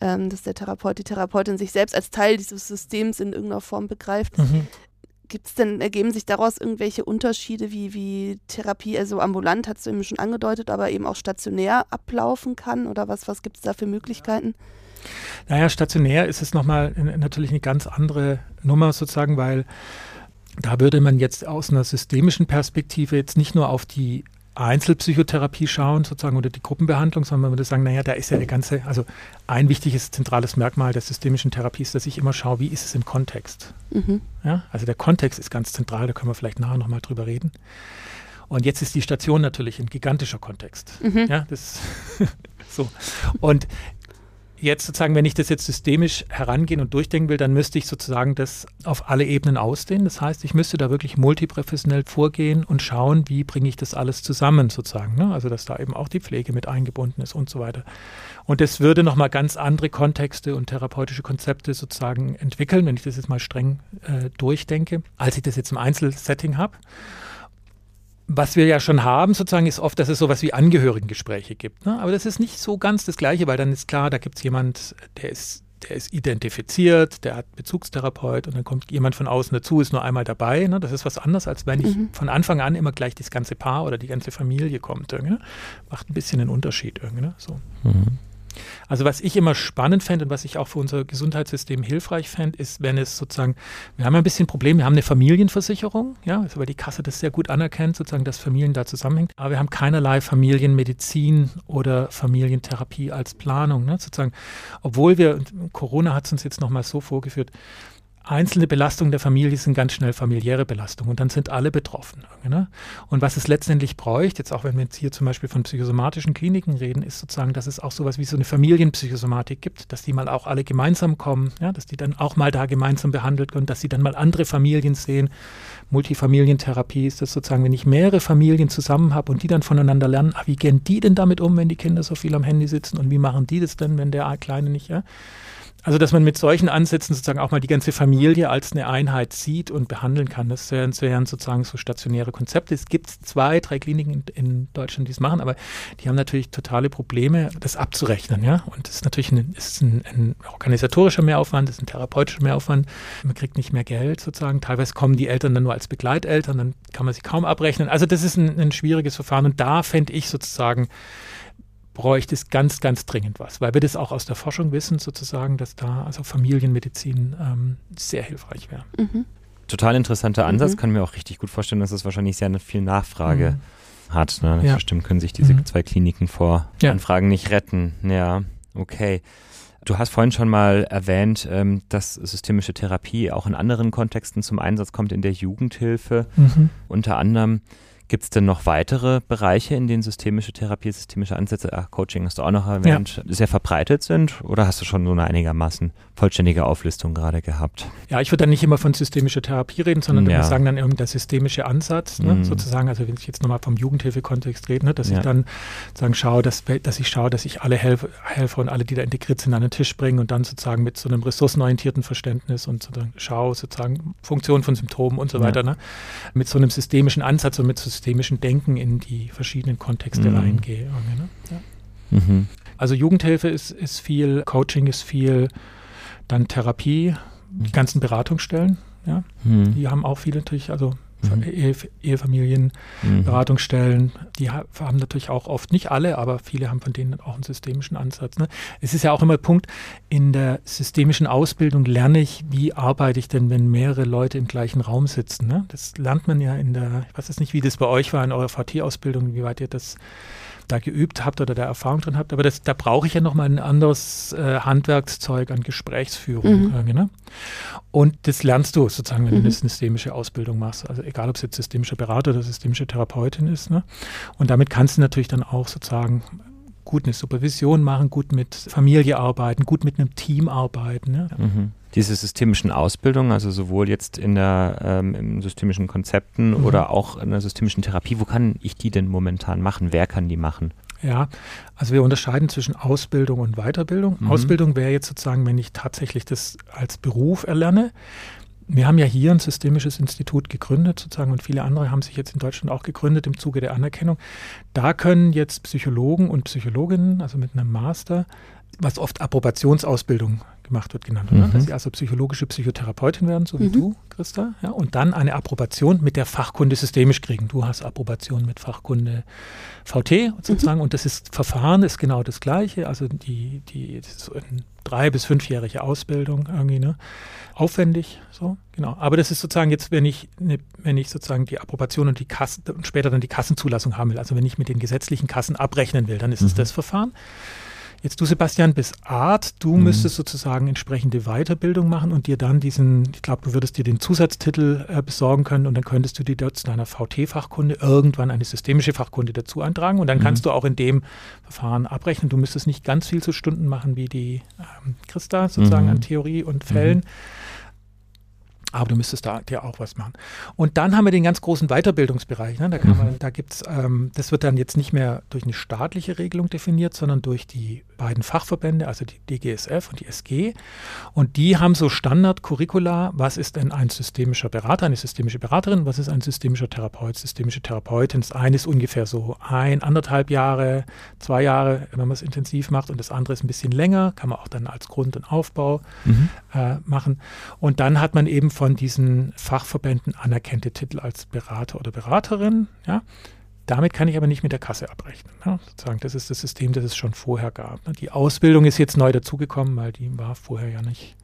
ähm, dass der Therapeut, die Therapeutin sich selbst als Teil dieses Systems in irgendeiner Form begreift. Mhm. Gibt es denn, ergeben sich daraus irgendwelche Unterschiede, wie, wie Therapie, also ambulant, hast du eben schon angedeutet, aber eben auch stationär ablaufen kann? Oder was, was gibt es da für Möglichkeiten? Naja, stationär ist es nochmal natürlich eine ganz andere Nummer sozusagen, weil da würde man jetzt aus einer systemischen Perspektive jetzt nicht nur auf die Einzelpsychotherapie schauen, sozusagen, oder die Gruppenbehandlung, sondern man würde sagen, naja, da ist ja der ganze, also ein wichtiges zentrales Merkmal der systemischen Therapie ist, dass ich immer schaue, wie ist es im Kontext. Mhm. Ja, also der Kontext ist ganz zentral, da können wir vielleicht nachher nochmal drüber reden. Und jetzt ist die Station natürlich ein gigantischer Kontext. Mhm. Ja, das so. Und jetzt sozusagen, wenn ich das jetzt systemisch herangehen und durchdenken will, dann müsste ich sozusagen das auf alle Ebenen ausdehnen. Das heißt, ich müsste da wirklich multiprofessionell vorgehen und schauen, wie bringe ich das alles zusammen sozusagen. Ne? Also, dass da eben auch die Pflege mit eingebunden ist und so weiter. Und das würde nochmal ganz andere Kontexte und therapeutische Konzepte sozusagen entwickeln, wenn ich das jetzt mal streng äh, durchdenke, als ich das jetzt im Einzelsetting habe was wir ja schon haben, sozusagen, ist oft, dass es sowas wie Angehörigengespräche gibt. Ne? Aber das ist nicht so ganz das Gleiche, weil dann ist klar, da gibt es jemand, der ist, der ist identifiziert, der hat Bezugstherapeut und dann kommt jemand von außen dazu, ist nur einmal dabei. Ne? Das ist was anderes, als wenn ich mhm. von Anfang an immer gleich das ganze Paar oder die ganze Familie kommt. Ne? Macht ein bisschen einen Unterschied irgendwie. Ne? So. Mhm. Also was ich immer spannend fände und was ich auch für unser Gesundheitssystem hilfreich fände, ist, wenn es sozusagen, wir haben ein bisschen Problem, wir haben eine Familienversicherung, ja, also weil die Kasse das sehr gut anerkennt, sozusagen, dass Familien da zusammenhängen, aber wir haben keinerlei Familienmedizin oder Familientherapie als Planung, ne, sozusagen, obwohl wir, Corona hat es uns jetzt nochmal so vorgeführt, einzelne Belastungen der Familie sind ganz schnell familiäre Belastungen und dann sind alle betroffen. Ne? Und was es letztendlich bräuchte, jetzt auch wenn wir jetzt hier zum Beispiel von psychosomatischen Kliniken reden, ist sozusagen, dass es auch sowas wie so eine Familienpsychosomatik gibt, dass die mal auch alle gemeinsam kommen, ja, dass die dann auch mal da gemeinsam behandelt werden, dass sie dann mal andere Familien sehen. Multifamilientherapie ist das sozusagen, wenn ich mehrere Familien zusammen habe und die dann voneinander lernen, ah, wie gehen die denn damit um, wenn die Kinder so viel am Handy sitzen und wie machen die das denn, wenn der Kleine nicht, ja? Also, dass man mit solchen Ansätzen sozusagen auch mal die ganze Familie als eine Einheit sieht und behandeln kann, das wären, sozusagen so stationäre Konzepte. Es gibt zwei, drei Kliniken in, in Deutschland, die es machen, aber die haben natürlich totale Probleme, das abzurechnen. Ja? Und das ist natürlich ein, ist ein, ein organisatorischer Mehraufwand, das ist ein therapeutischer Mehraufwand. Man kriegt nicht mehr Geld sozusagen. Teilweise kommen die Eltern dann nur als Begleiteltern, dann kann man sie kaum abrechnen. Also, das ist ein, ein schwieriges Verfahren und da fände ich sozusagen, bräuchte es ganz, ganz dringend was, weil wir das auch aus der Forschung wissen, sozusagen, dass da also Familienmedizin ähm, sehr hilfreich wäre. Mhm. Total interessanter Ansatz, mhm. kann mir auch richtig gut vorstellen, dass es wahrscheinlich sehr viel Nachfrage mhm. hat. Ne? Ja. Bestimmt können sich diese mhm. zwei Kliniken vor ja. Anfragen nicht retten. Ja, okay. Du hast vorhin schon mal erwähnt, ähm, dass systemische Therapie auch in anderen Kontexten zum Einsatz kommt, in der Jugendhilfe mhm. unter anderem. Gibt es denn noch weitere Bereiche, in denen systemische Therapie, systemische Ansätze, ach, Coaching hast du auch noch erwähnt, ja. sehr verbreitet sind? Oder hast du schon so eine einigermaßen vollständige Auflistung gerade gehabt? Ja, ich würde dann nicht immer von systemischer Therapie reden, sondern ja. wir sagen dann irgendein systemischer Ansatz, ne, mhm. sozusagen. Also wenn ich jetzt nochmal vom Jugendhilfekontext rede, ne, dass ja. ich dann sagen schaue, dass, dass ich schaue, dass ich alle Helfer, Helfer und alle, die da integriert sind, an den Tisch bringe und dann sozusagen mit so einem ressourcenorientierten Verständnis und sozusagen schaue, sozusagen Funktion von Symptomen und so weiter, ne, mit so einem systemischen Ansatz und mit so systemischen Denken in die verschiedenen Kontexte mhm. reingehe. Ne? Ja. Mhm. Also Jugendhilfe ist, ist viel, Coaching ist viel, dann Therapie, die ganzen Beratungsstellen, ja, mhm. die haben auch viele natürlich, also mhm. Ehe, Ehefamilien, mhm. Die haben natürlich auch oft, nicht alle, aber viele haben von denen auch einen systemischen Ansatz. Ne? Es ist ja auch immer Punkt, in der systemischen Ausbildung lerne ich, wie arbeite ich denn, wenn mehrere Leute im gleichen Raum sitzen. Ne? Das lernt man ja in der, ich weiß jetzt nicht, wie das bei euch war in eurer VT-Ausbildung, wie weit ihr das da geübt habt oder da Erfahrung drin habt, aber das, da brauche ich ja nochmal ein anderes äh, Handwerkszeug an Gesprächsführung. Mhm. ne? Und das lernst du sozusagen, wenn mhm. du eine systemische Ausbildung machst. Also egal, ob es jetzt systemischer Berater oder systemische Therapeutin ist. Ne? Und damit kannst du natürlich dann auch sozusagen gut eine Supervision machen, gut mit Familie arbeiten, gut mit einem Team arbeiten. Ne? Mhm diese systemischen Ausbildungen, also sowohl jetzt in der ähm, in systemischen Konzepten mhm. oder auch in der systemischen Therapie, wo kann ich die denn momentan machen? Wer kann die machen? Ja, also wir unterscheiden zwischen Ausbildung und Weiterbildung. Mhm. Ausbildung wäre jetzt sozusagen, wenn ich tatsächlich das als Beruf erlerne, wir haben ja hier ein systemisches Institut gegründet sozusagen und viele andere haben sich jetzt in Deutschland auch gegründet im Zuge der Anerkennung. Da können jetzt Psychologen und Psychologinnen, also mit einem Master, was oft Approbationsausbildung gemacht wird, genannt, mhm. dass sie also psychologische Psychotherapeutin werden, so wie mhm. du, Christa, ja, und dann eine Approbation mit der Fachkunde systemisch kriegen. Du hast Approbation mit Fachkunde VT sozusagen mhm. und das ist Verfahren ist genau das gleiche, also die, die so eine drei- bis fünfjährige Ausbildung irgendwie, ne? Aufwendig, so, genau. Aber das ist sozusagen jetzt, wenn ich, ne, wenn ich sozusagen die Approbation und die Kassen und später dann die Kassenzulassung haben will, also wenn ich mit den gesetzlichen Kassen abrechnen will, dann ist es mhm. das Verfahren. Jetzt du, Sebastian, bist Art. Du mhm. müsstest sozusagen entsprechende Weiterbildung machen und dir dann diesen, ich glaube, du würdest dir den Zusatztitel äh, besorgen können und dann könntest du dir dort zu deiner VT-Fachkunde irgendwann eine systemische Fachkunde dazu eintragen und dann mhm. kannst du auch in dem Verfahren abrechnen. Du müsstest nicht ganz viel zu Stunden machen wie die ähm, Christa sozusagen mhm. an Theorie und Fällen. Aber du müsstest da dir auch was machen. Und dann haben wir den ganz großen Weiterbildungsbereich. Ne? Da, kann man, mhm. da gibt's, ähm, das wird dann jetzt nicht mehr durch eine staatliche Regelung definiert, sondern durch die beiden Fachverbände, also die DGSF und die SG. Und die haben so Standardcurricula, was ist denn ein systemischer Berater, eine systemische Beraterin, was ist ein systemischer Therapeut, systemische Therapeutin. Das eine ist ungefähr so ein, anderthalb Jahre, zwei Jahre, wenn man es intensiv macht und das andere ist ein bisschen länger, kann man auch dann als Grund- und Aufbau mhm. äh, machen. Und dann hat man eben von diesen Fachverbänden anerkannte Titel als Berater oder Beraterin, ja. Damit kann ich aber nicht mit der Kasse abrechnen. Ne? Sozusagen, das ist das System, das es schon vorher gab. Ne? Die Ausbildung ist jetzt neu dazugekommen, weil die war vorher ja nicht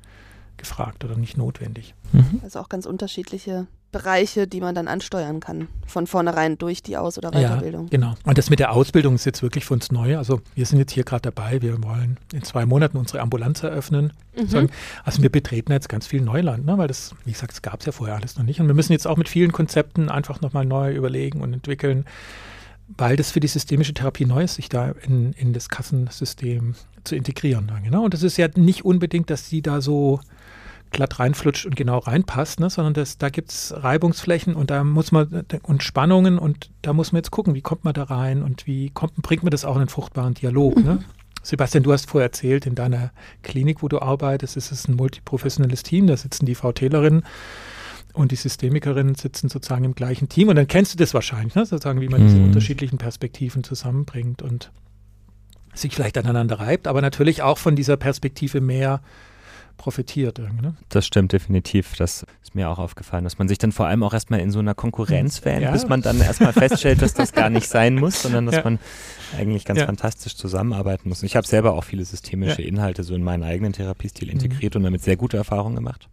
gefragt oder nicht notwendig. Mhm. Also auch ganz unterschiedliche Bereiche, die man dann ansteuern kann, von vornherein durch die Aus- oder Weiterbildung. Ja, genau. Und das mit der Ausbildung ist jetzt wirklich für uns neu. Also wir sind jetzt hier gerade dabei, wir wollen in zwei Monaten unsere Ambulanz eröffnen. Mhm. Also wir betreten jetzt ganz viel Neuland, ne? weil das, wie gesagt, es gab es ja vorher alles noch nicht. Und wir müssen jetzt auch mit vielen Konzepten einfach nochmal neu überlegen und entwickeln, weil das für die systemische Therapie neu ist, sich da in, in das Kassensystem zu integrieren. Genau. Und das ist ja nicht unbedingt, dass die da so glatt reinflutscht und genau reinpasst, ne? sondern das, da gibt es Reibungsflächen und da muss man und Spannungen und da muss man jetzt gucken, wie kommt man da rein und wie kommt, bringt man das auch in einen fruchtbaren Dialog. Ne? Mhm. Sebastian, du hast vorher erzählt, in deiner Klinik, wo du arbeitest, ist es ein multiprofessionelles Team, da sitzen die VTlerinnen und die Systemikerinnen sitzen sozusagen im gleichen Team und dann kennst du das wahrscheinlich, ne? sozusagen, wie man mhm. diese unterschiedlichen Perspektiven zusammenbringt und sich vielleicht aneinander reibt, aber natürlich auch von dieser Perspektive mehr profitiert. Ne? Das stimmt definitiv. Das ist mir auch aufgefallen, dass man sich dann vor allem auch erstmal in so einer Konkurrenz wähnt, ja. bis man dann erstmal feststellt, dass das gar nicht sein muss, sondern dass ja. man eigentlich ganz ja. fantastisch zusammenarbeiten muss. Ich habe selber auch viele systemische Inhalte so in meinen eigenen Therapiestil integriert mhm. und damit sehr gute Erfahrungen gemacht.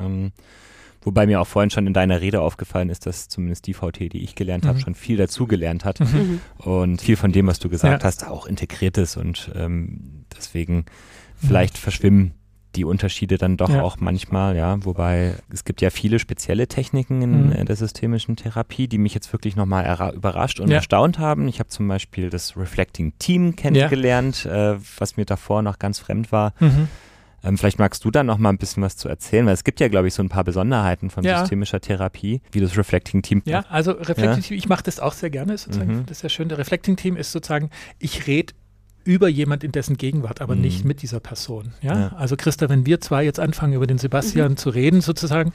Ähm, Wobei mir auch vorhin schon in deiner Rede aufgefallen ist, dass zumindest die VT, die ich gelernt mhm. habe, schon viel dazugelernt hat mhm. und viel von dem, was du gesagt ja. hast, auch integriert ist und ähm, deswegen vielleicht verschwimmen die Unterschiede dann doch ja. auch manchmal, ja, wobei es gibt ja viele spezielle Techniken in mhm. der systemischen Therapie, die mich jetzt wirklich nochmal überrascht und ja. erstaunt haben. Ich habe zum Beispiel das Reflecting Team kennengelernt, ja. äh, was mir davor noch ganz fremd war. Mhm. Ähm, vielleicht magst du da noch mal ein bisschen was zu erzählen, weil es gibt ja, glaube ich, so ein paar Besonderheiten von ja. systemischer Therapie, wie das Reflecting Team. Ja, also Reflecting Team, ich mache das auch sehr gerne. Sozusagen. Mhm. Das ist ja schön. Der Reflecting Team ist sozusagen, ich rede über jemand in dessen Gegenwart, aber mhm. nicht mit dieser Person. Ja? ja? Also Christa, wenn wir zwei jetzt anfangen, über den Sebastian mhm. zu reden, sozusagen,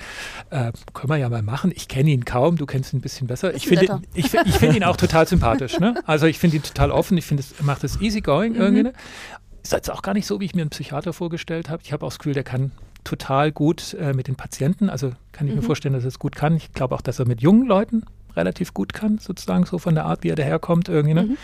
äh, können wir ja mal machen. Ich kenne ihn kaum, du kennst ihn ein bisschen besser. Ich finde ich, ich find ihn auch total sympathisch. Ne? Also ich finde ihn total offen, ich finde, er macht es easygoing mhm. irgendwie. Ne? Ist jetzt auch gar nicht so, wie ich mir einen Psychiater vorgestellt habe. Ich habe auch das Gefühl, der kann total gut äh, mit den Patienten, also kann ich mir mhm. vorstellen, dass er es gut kann. Ich glaube auch, dass er mit jungen Leuten relativ gut kann, sozusagen so von der Art, wie er daherkommt irgendwie. Ne?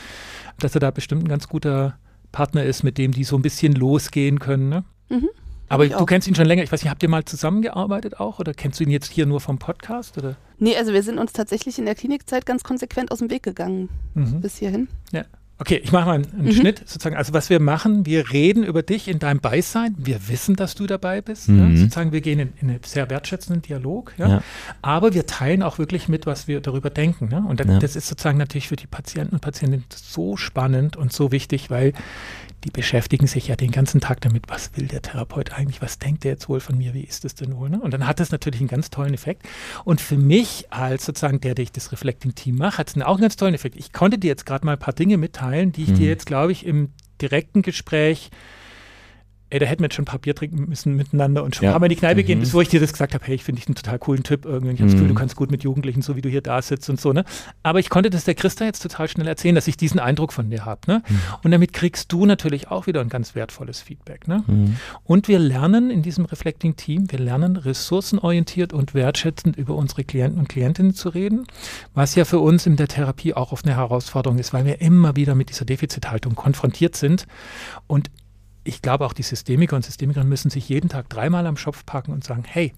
Dass er da bestimmt ein ganz guter Partner ist, mit dem die so ein bisschen losgehen können. Ne? Mhm. Aber du auch. kennst ihn schon länger. Ich weiß nicht, habt ihr mal zusammengearbeitet auch oder kennst du ihn jetzt hier nur vom Podcast? Oder? Nee, also wir sind uns tatsächlich in der Klinikzeit ganz konsequent aus dem Weg gegangen mhm. bis hierhin. Ja. Okay, ich mache mal einen, einen mhm. Schnitt sozusagen. Also was wir machen, wir reden über dich in deinem Beisein. Wir wissen, dass du dabei bist. Mhm. Ja? Sozusagen, wir gehen in, in, einen sehr wertschätzenden Dialog. Ja? ja? Aber wir teilen auch wirklich mit, was wir darüber denken. Ja? Und ja. das ist sozusagen natürlich für die Patienten und Patientinnen so spannend und so wichtig, weil die beschäftigen sich ja den ganzen Tag damit, was will der Therapeut eigentlich, was denkt der jetzt wohl von mir, wie ist es denn wohl? Ne? Und dann hat das natürlich einen ganz tollen Effekt. Und für mich als sozusagen der, der ich das Reflecting-Team mache, hat es auch einen ganz tollen Effekt. Ich konnte dir jetzt gerade mal ein paar Dinge mitteilen, die ich mhm. dir jetzt, glaube ich, im direkten Gespräch ey, da hätten wir jetzt schon ein paar Bier trinken müssen miteinander und schon ja. mal in die Kneipe mhm. gehen, bevor ich dir das gesagt habe, hey, ich finde dich einen total coolen Typ irgendwie. Ich habe mhm. das Gefühl, du mhm. kannst gut mit Jugendlichen, so wie du hier da sitzt und so, ne? Aber ich konnte das der Christa jetzt total schnell erzählen, dass ich diesen Eindruck von dir habe, ne? Mhm. Und damit kriegst du natürlich auch wieder ein ganz wertvolles Feedback, ne? Mhm. Und wir lernen in diesem Reflecting Team, wir lernen ressourcenorientiert und wertschätzend über unsere Klienten und Klientinnen zu reden, was ja für uns in der Therapie auch oft eine Herausforderung ist, weil wir immer wieder mit dieser Defizithaltung konfrontiert sind und ich glaube auch die Systemiker und Systemikerinnen müssen sich jeden Tag dreimal am Schopf packen und sagen, hey,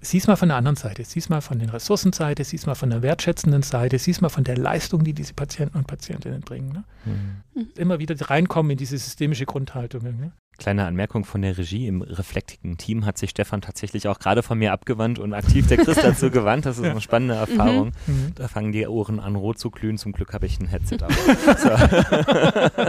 sieh's mal von der anderen Seite, sieh's mal von der Ressourcenseite, sieh's mal von der wertschätzenden Seite, sieh's mal von der Leistung, die diese Patienten und Patientinnen bringen. Ne? Mhm. Immer wieder reinkommen in diese systemische Grundhaltung. Ne? Kleine Anmerkung von der Regie. Im reflektigen Team hat sich Stefan tatsächlich auch gerade von mir abgewandt und aktiv der Chris dazu gewandt. Das ist eine spannende Erfahrung. Mhm. mhm. Da fangen die Ohren an, rot zu glühen. Zum Glück habe ich ein Headset auf.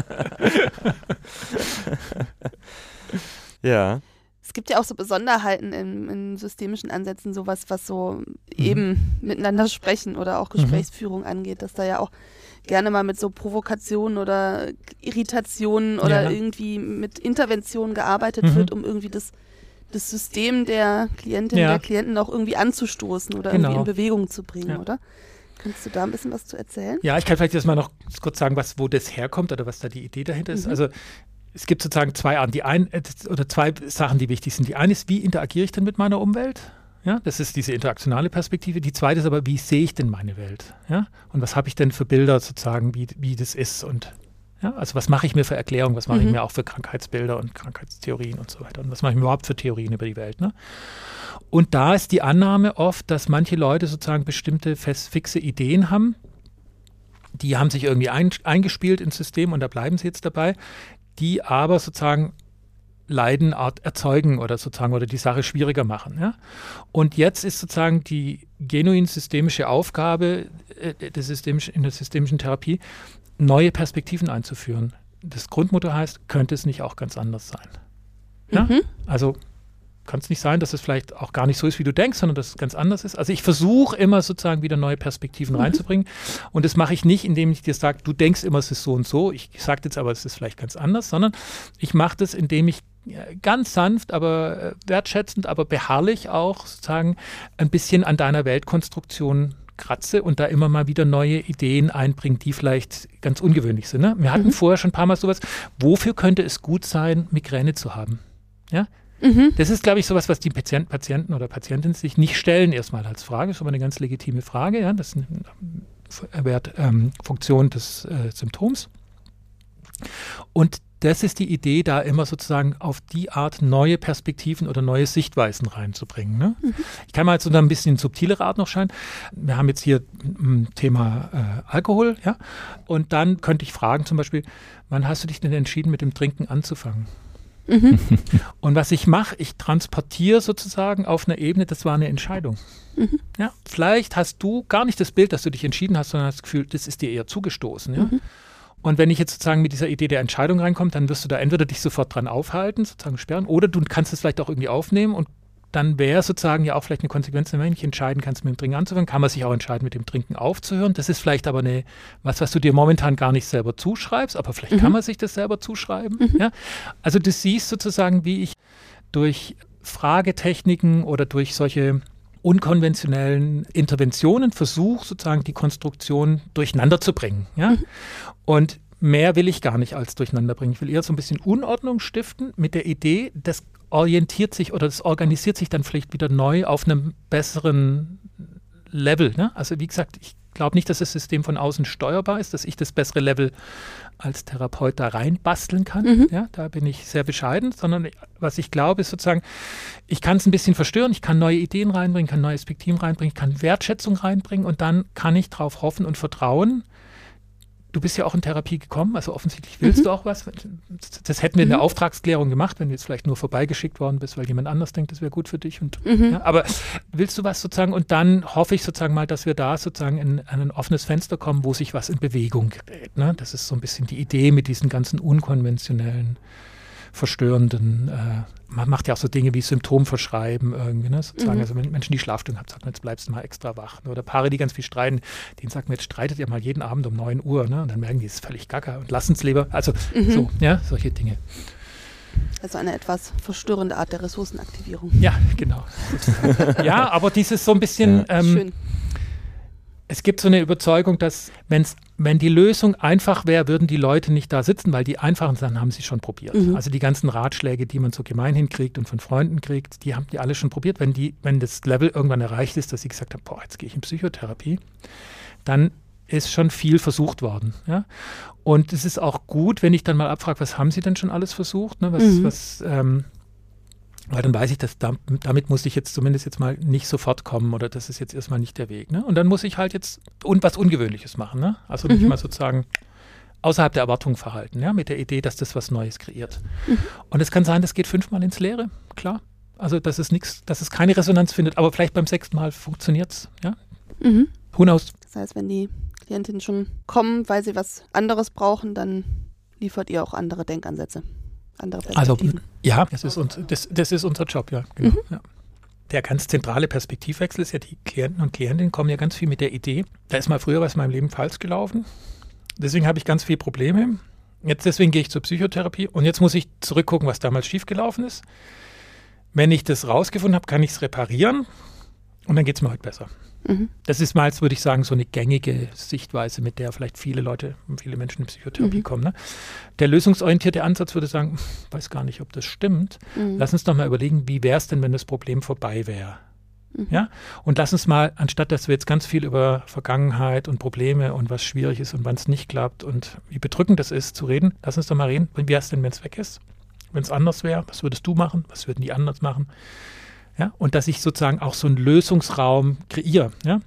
ja. Es gibt ja auch so Besonderheiten in, in systemischen Ansätzen, sowas, was so mhm. eben miteinander sprechen oder auch mhm. Gesprächsführung mhm. angeht, dass da ja auch gerne mal mit so Provokationen oder Irritationen oder ja. irgendwie mit Interventionen gearbeitet mhm. wird, um irgendwie das, das System der Klientin, ja. der Klienten auch irgendwie anzustoßen oder genau. irgendwie in Bewegung zu bringen, ja. oder? Kannst du da ein bisschen was zu erzählen? Ja, ich kann vielleicht jetzt mal noch kurz sagen, was, wo das herkommt oder was da die Idee dahinter ist. Mhm. Also es gibt sozusagen zwei Arten, die ein, äh, oder zwei Sachen, die wichtig sind. Die eine ist, wie interagiere ich denn mit meiner Umwelt? Ja, das ist diese interaktionale Perspektive. Die zweite ist aber, wie sehe ich denn meine Welt? Ja, und was habe ich denn für Bilder sozusagen, wie, wie das ist und ja, also was mache ich mir für Erklärungen, was mache mhm. ich mir auch für Krankheitsbilder und Krankheitstheorien und so weiter und was mache ich mir überhaupt für Theorien über die Welt? Ne? Und da ist die Annahme oft, dass manche Leute sozusagen bestimmte fest fixe Ideen haben, die haben sich irgendwie ein, eingespielt ins System und da bleiben sie jetzt dabei, die aber sozusagen Leiden erzeugen oder sozusagen oder die Sache schwieriger machen. Ja? Und jetzt ist sozusagen die genuin systemische Aufgabe äh, der systemisch, in der systemischen Therapie, neue Perspektiven einzuführen. Das Grundmotto heißt, könnte es nicht auch ganz anders sein? Ja? Mhm. Also kann es nicht sein, dass es vielleicht auch gar nicht so ist, wie du denkst, sondern dass es ganz anders ist. Also ich versuche immer sozusagen wieder neue Perspektiven mhm. reinzubringen. Und das mache ich nicht, indem ich dir sage, du denkst immer, es ist so und so. Ich sage jetzt aber, es ist vielleicht ganz anders, sondern ich mache das, indem ich ganz sanft, aber äh, wertschätzend, aber beharrlich auch sozusagen ein bisschen an deiner Weltkonstruktion kratze und da immer mal wieder neue Ideen einbringe, die vielleicht ganz ungewöhnlich sind. Ne? Wir hatten mhm. vorher schon ein paar Mal sowas, wofür könnte es gut sein, Migräne zu haben? Ja? Mhm. Das ist, glaube ich, sowas, was die Patient, Patienten oder Patientinnen sich nicht stellen erstmal als Frage. Das ist aber eine ganz legitime Frage. Ja? Das ist eine Wert, ähm, Funktion des äh, Symptoms. Und das ist die Idee, da immer sozusagen auf die Art neue Perspektiven oder neue Sichtweisen reinzubringen. Ne? Mhm. Ich kann mal so ein bisschen subtilere Art noch scheinen. Wir haben jetzt hier ein Thema äh, Alkohol, ja, und dann könnte ich fragen zum Beispiel, wann hast du dich denn entschieden, mit dem Trinken anzufangen? Mhm. Und was ich mache, ich transportiere sozusagen auf einer Ebene, das war eine Entscheidung. Mhm. Ja, vielleicht hast du gar nicht das Bild, dass du dich entschieden hast, sondern hast das Gefühl, das ist dir eher zugestoßen. Ja? Mhm. Und wenn ich jetzt sozusagen mit dieser Idee der Entscheidung reinkomme, dann wirst du da entweder dich sofort dran aufhalten, sozusagen sperren, oder du kannst es vielleicht auch irgendwie aufnehmen und dann wäre sozusagen ja auch vielleicht eine Konsequenz, wenn ich entscheiden kannst, mit dem Trinken anzufangen, kann man sich auch entscheiden, mit dem Trinken aufzuhören. Das ist vielleicht aber eine, was, was du dir momentan gar nicht selber zuschreibst, aber vielleicht mhm. kann man sich das selber zuschreiben. Mhm. Ja? Also du siehst sozusagen, wie ich durch Fragetechniken oder durch solche unkonventionellen Interventionen versuche, sozusagen die Konstruktion durcheinander zu bringen. Ja? Mhm. Und mehr will ich gar nicht als durcheinander bringen. Ich will eher so ein bisschen Unordnung stiften mit der Idee, das orientiert sich oder das organisiert sich dann vielleicht wieder neu auf einem besseren Level. Ne? Also wie gesagt, ich glaube nicht, dass das System von außen steuerbar ist, dass ich das bessere Level als Therapeut da reinbasteln kann. Mhm. Ja, da bin ich sehr bescheiden, sondern was ich glaube, ist sozusagen, ich kann es ein bisschen verstören, ich kann neue Ideen reinbringen, kann neue Perspektiven reinbringen, ich kann Wertschätzung reinbringen und dann kann ich darauf hoffen und vertrauen, Du bist ja auch in Therapie gekommen, also offensichtlich willst mhm. du auch was. Das hätten wir in der mhm. Auftragsklärung gemacht, wenn du jetzt vielleicht nur vorbeigeschickt worden bist, weil jemand anders denkt, das wäre gut für dich. Und, mhm. ja, aber willst du was sozusagen? Und dann hoffe ich sozusagen mal, dass wir da sozusagen in, in ein offenes Fenster kommen, wo sich was in Bewegung gerät. Ne? Das ist so ein bisschen die Idee mit diesen ganzen unkonventionellen verstörenden, äh, man macht ja auch so Dinge wie Symptomverschreiben irgendwie, ne, sozusagen. Mhm. Also wenn Menschen, die Schlafstörungen haben, sagt man, jetzt bleibst du mal extra wach. Ne? Oder Paare, die ganz viel streiten, denen sagt man, jetzt streitet ihr mal jeden Abend um 9 Uhr, ne? Und dann merken die, es ist völlig gacker und lassen es lieber. Also mhm. so, ja, solche Dinge. Also eine etwas verstörende Art der Ressourcenaktivierung. Ja, genau. ja, aber dieses so ein bisschen. Ja. Ähm, Schön. Es gibt so eine Überzeugung, dass wenn's, wenn die Lösung einfach wäre, würden die Leute nicht da sitzen, weil die einfachen Sachen haben sie schon probiert. Mhm. Also die ganzen Ratschläge, die man so gemeinhin kriegt und von Freunden kriegt, die haben die alle schon probiert. Wenn, die, wenn das Level irgendwann erreicht ist, dass sie gesagt haben, boah, jetzt gehe ich in Psychotherapie, dann ist schon viel versucht worden. Ja? Und es ist auch gut, wenn ich dann mal abfrage, was haben Sie denn schon alles versucht? Ne? Was, mhm. was, ähm, weil dann weiß ich, dass da, damit muss ich jetzt zumindest jetzt mal nicht sofort kommen oder das ist jetzt erstmal nicht der Weg. Ne? Und dann muss ich halt jetzt und was Ungewöhnliches machen. Ne? Also nicht mhm. mal sozusagen außerhalb der Erwartung verhalten, ja? mit der Idee, dass das was Neues kreiert. Mhm. Und es kann sein, das geht fünfmal ins Leere, klar. Also dass es nichts, dass es keine Resonanz findet, aber vielleicht beim sechsten Mal funktioniert es. Ja? Mhm. Who knows? Das heißt, wenn die Klientinnen schon kommen, weil sie was anderes brauchen, dann liefert ihr auch andere Denkansätze, andere also, Perspektiven. Also ja, das ist, uns, das, das ist unser Job, ja. Genau, mhm. ja. Der ganz zentrale Perspektivwechsel ist ja, die Klienten und Klientinnen kommen ja ganz viel mit der Idee, da ist mal früher was in meinem Leben falsch gelaufen. Deswegen habe ich ganz viele Probleme. Jetzt deswegen gehe ich zur Psychotherapie und jetzt muss ich zurückgucken, was damals schiefgelaufen ist. Wenn ich das rausgefunden habe, kann ich es reparieren und dann geht es mir heute besser. Mhm. Das ist mal, würde ich sagen, so eine gängige Sichtweise, mit der vielleicht viele Leute, viele Menschen in Psychotherapie mhm. kommen. Ne? Der lösungsorientierte Ansatz würde sagen, weiß gar nicht, ob das stimmt. Mhm. Lass uns doch mal überlegen, wie wäre es denn, wenn das Problem vorbei wäre? Mhm. Ja? Und lass uns mal, anstatt dass wir jetzt ganz viel über Vergangenheit und Probleme und was schwierig ist und wann es nicht klappt und wie bedrückend das ist, zu reden, lass uns doch mal reden, wie wäre es denn, wenn es weg ist? Wenn es anders wäre, was würdest du machen? Was würden die anders machen? Ja, und dass ich sozusagen auch so einen Lösungsraum kreiere. Ja?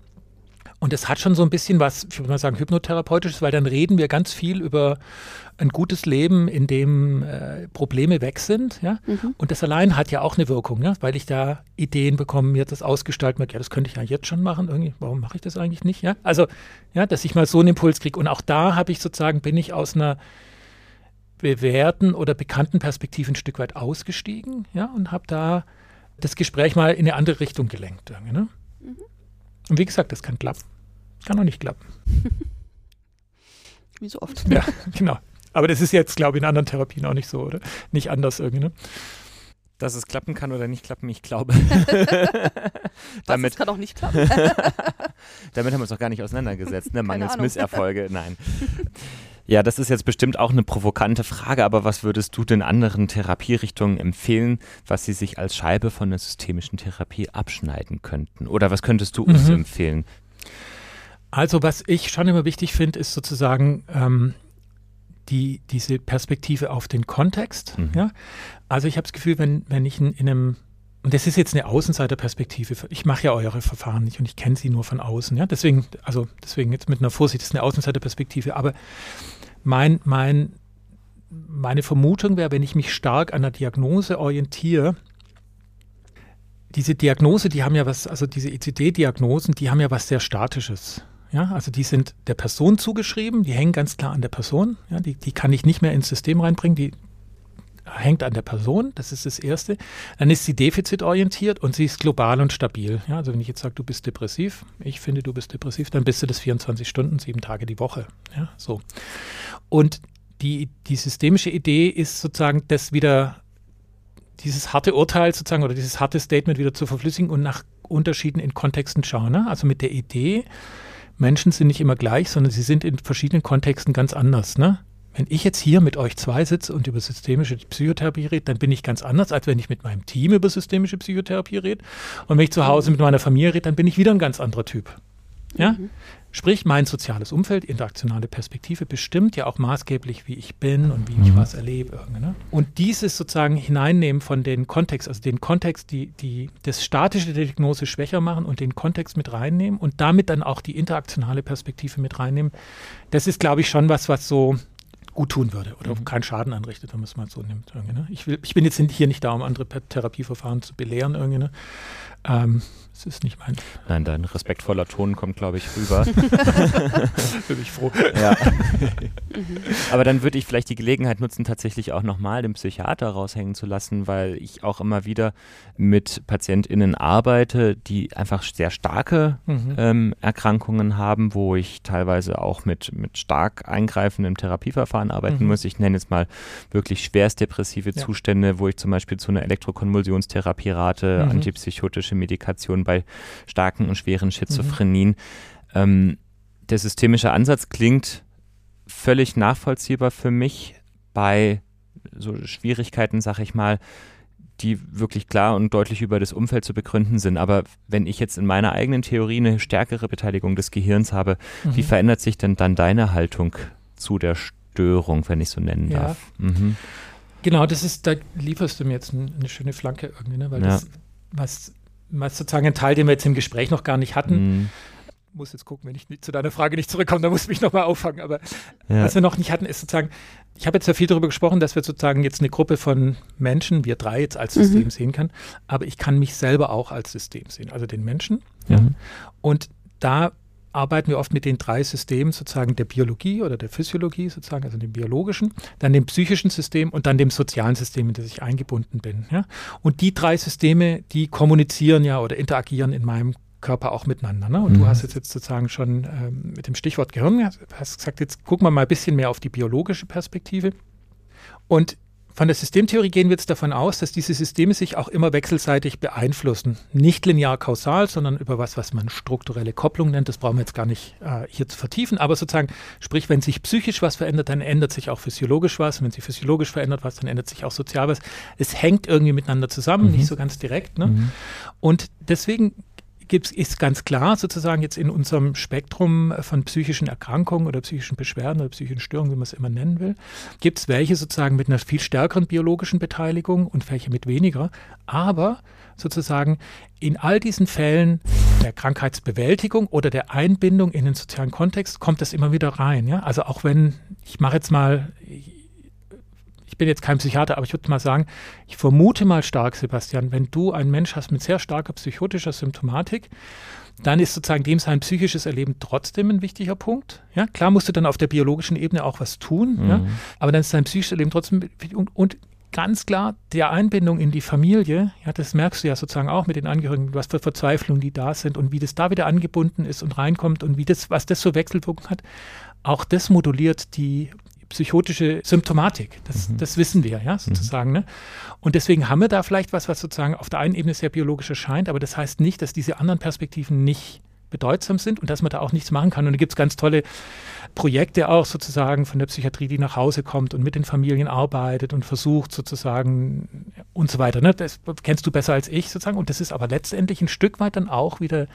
Und es hat schon so ein bisschen was, ich würde mal sagen, hypnotherapeutisches, weil dann reden wir ganz viel über ein gutes Leben, in dem äh, Probleme weg sind. Ja? Mhm. Und das allein hat ja auch eine Wirkung, ja? weil ich da Ideen bekomme, mir das ausgestalten wird. Ja, das könnte ich ja jetzt schon machen. Irgendwie, warum mache ich das eigentlich nicht? Ja? Also, ja, dass ich mal so einen Impuls kriege. Und auch da habe ich sozusagen, bin ich aus einer bewährten oder bekannten Perspektive ein Stück weit ausgestiegen ja? und habe da das Gespräch mal in eine andere Richtung gelenkt. Ne? Mhm. Und wie gesagt, das kann klappen. Kann auch nicht klappen. Wie so oft. Ja, genau. Aber das ist jetzt, glaube ich, in anderen Therapien auch nicht so, oder? Nicht anders irgendwie, ne? Dass es klappen kann oder nicht klappen, ich glaube. damit das kann auch nicht klappen. damit haben wir uns doch gar nicht auseinandergesetzt, ne? Mangels Misserfolge, nein. Ja, das ist jetzt bestimmt auch eine provokante Frage, aber was würdest du den anderen Therapierichtungen empfehlen, was sie sich als Scheibe von der systemischen Therapie abschneiden könnten? Oder was könntest du mhm. uns empfehlen? Also, was ich schon immer wichtig finde, ist sozusagen ähm, die, diese Perspektive auf den Kontext. Mhm. Ja? Also, ich habe das Gefühl, wenn, wenn ich in, in einem und das ist jetzt eine Außenseiterperspektive. Ich mache ja eure Verfahren nicht und ich kenne sie nur von außen. Ja? Deswegen, also deswegen jetzt mit einer Vorsicht, das ist eine Außenseiterperspektive. Aber mein, mein, meine Vermutung wäre, wenn ich mich stark an der Diagnose orientiere, diese Diagnose, die haben ja was, also diese ECD-Diagnosen, die haben ja was sehr Statisches. Ja, also die sind der Person zugeschrieben, die hängen ganz klar an der Person. Ja, die, die kann ich nicht mehr ins System reinbringen, die hängt an der Person, das ist das Erste. Dann ist sie defizitorientiert und sie ist global und stabil. Ja, also wenn ich jetzt sage, du bist depressiv, ich finde, du bist depressiv, dann bist du das 24 Stunden, sieben Tage die Woche. Ja, so. Und die, die systemische Idee ist sozusagen, das wieder, dieses harte Urteil sozusagen oder dieses harte Statement wieder zu verflüssigen und nach Unterschieden in Kontexten schauen. Ne? Also mit der Idee, Menschen sind nicht immer gleich, sondern sie sind in verschiedenen Kontexten ganz anders. Ne? Wenn ich jetzt hier mit euch zwei sitze und über systemische Psychotherapie rede, dann bin ich ganz anders, als wenn ich mit meinem Team über systemische Psychotherapie rede. Und wenn ich zu Hause mit meiner Familie rede, dann bin ich wieder ein ganz anderer Typ. Ja? Mhm. Sprich, mein soziales Umfeld, interaktionale Perspektive bestimmt ja auch maßgeblich, wie ich bin und wie ich mhm. was erlebe. Ne? Und dieses sozusagen Hineinnehmen von den Kontext, also den Kontext, die, die das statische Diagnose schwächer machen und den Kontext mit reinnehmen und damit dann auch die interaktionale Perspektive mit reinnehmen, das ist, glaube ich, schon was, was so gut tun würde oder mhm. keinen Schaden anrichtet, wenn man es mal so nimmt. Ne? Ich, will, ich bin jetzt hier nicht da, um andere Therapieverfahren zu belehren. Ne? Ähm, das ist nicht mein. Nein, dein respektvoller Ton kommt, glaube ich, rüber. Bin ich froh. Ja. Aber dann würde ich vielleicht die Gelegenheit nutzen, tatsächlich auch nochmal den Psychiater raushängen zu lassen, weil ich auch immer wieder mit PatientInnen arbeite, die einfach sehr starke mhm. ähm, Erkrankungen haben, wo ich teilweise auch mit, mit stark eingreifendem Therapieverfahren arbeiten mhm. muss. Ich nenne jetzt mal wirklich schwerst depressive ja. Zustände, wo ich zum Beispiel zu einer Elektrokonvulsionstherapie rate, mhm. antipsychotische Medikation bei starken und schweren Schizophrenien. Mhm. Ähm, der systemische Ansatz klingt völlig nachvollziehbar für mich bei so Schwierigkeiten, sag ich mal, die wirklich klar und deutlich über das Umfeld zu begründen sind. Aber wenn ich jetzt in meiner eigenen Theorie eine stärkere Beteiligung des Gehirns habe, mhm. wie verändert sich denn dann deine Haltung zu der Störung, wenn ich so nennen ja. darf? Mhm. Genau, das ist, da lieferst du mir jetzt eine schöne Flanke irgendwie, ne? weil ja. das, was was sozusagen ein Teil, den wir jetzt im Gespräch noch gar nicht hatten. Mhm. Muss jetzt gucken, wenn ich nicht, zu deiner Frage nicht zurückkomme, dann muss ich mich nochmal auffangen. Aber ja. was wir noch nicht hatten, ist sozusagen, ich habe jetzt ja viel darüber gesprochen, dass wir sozusagen jetzt eine Gruppe von Menschen, wir drei jetzt als System mhm. sehen kann, aber ich kann mich selber auch als System sehen, also den Menschen. Mhm. Ja. Und da arbeiten wir oft mit den drei Systemen sozusagen der Biologie oder der Physiologie sozusagen, also dem biologischen, dann dem psychischen System und dann dem sozialen System, in das ich eingebunden bin. Ja? Und die drei Systeme, die kommunizieren ja oder interagieren in meinem Körper auch miteinander. Ne? Und mhm. du hast jetzt, jetzt sozusagen schon ähm, mit dem Stichwort Gehirn, hast gesagt, jetzt gucken wir mal ein bisschen mehr auf die biologische Perspektive. Und von der Systemtheorie gehen wir jetzt davon aus, dass diese Systeme sich auch immer wechselseitig beeinflussen. Nicht linear kausal, sondern über was, was man strukturelle Kopplung nennt. Das brauchen wir jetzt gar nicht äh, hier zu vertiefen. Aber sozusagen, sprich, wenn sich psychisch was verändert, dann ändert sich auch physiologisch was. wenn sich physiologisch verändert was, dann ändert sich auch sozial was. Es hängt irgendwie miteinander zusammen, mhm. nicht so ganz direkt. Ne? Mhm. Und deswegen gibt, ist ganz klar sozusagen jetzt in unserem Spektrum von psychischen Erkrankungen oder psychischen Beschwerden oder psychischen Störungen, wie man es immer nennen will, gibt es welche sozusagen mit einer viel stärkeren biologischen Beteiligung und welche mit weniger. Aber sozusagen in all diesen Fällen der Krankheitsbewältigung oder der Einbindung in den sozialen Kontext kommt das immer wieder rein. Ja? Also auch wenn, ich mache jetzt mal, ich bin jetzt kein Psychiater, aber ich würde mal sagen, ich vermute mal stark, Sebastian, wenn du einen Mensch hast mit sehr starker psychotischer Symptomatik, dann ist sozusagen dem sein psychisches Erleben trotzdem ein wichtiger Punkt. Ja, klar musst du dann auf der biologischen Ebene auch was tun, mhm. ja, aber dann ist sein psychisches Erleben trotzdem und, und ganz klar der Einbindung in die Familie, ja, das merkst du ja sozusagen auch mit den Angehörigen, was für Verzweiflungen die da sind und wie das da wieder angebunden ist und reinkommt und wie das, was das so Wechselwirkung hat. Auch das moduliert die psychotische Symptomatik. Das, mhm. das wissen wir, ja, mhm. sozusagen. Mhm. Ne? Und deswegen haben wir da vielleicht was, was sozusagen auf der einen Ebene sehr biologisch erscheint, aber das heißt nicht, dass diese anderen Perspektiven nicht bedeutsam sind und dass man da auch nichts machen kann. Und da gibt es ganz tolle Projekte auch sozusagen von der Psychiatrie, die nach Hause kommt und mit den Familien arbeitet und versucht sozusagen und so weiter. Ne? Das kennst du besser als ich sozusagen. Und das ist aber letztendlich ein Stück weit dann auch wieder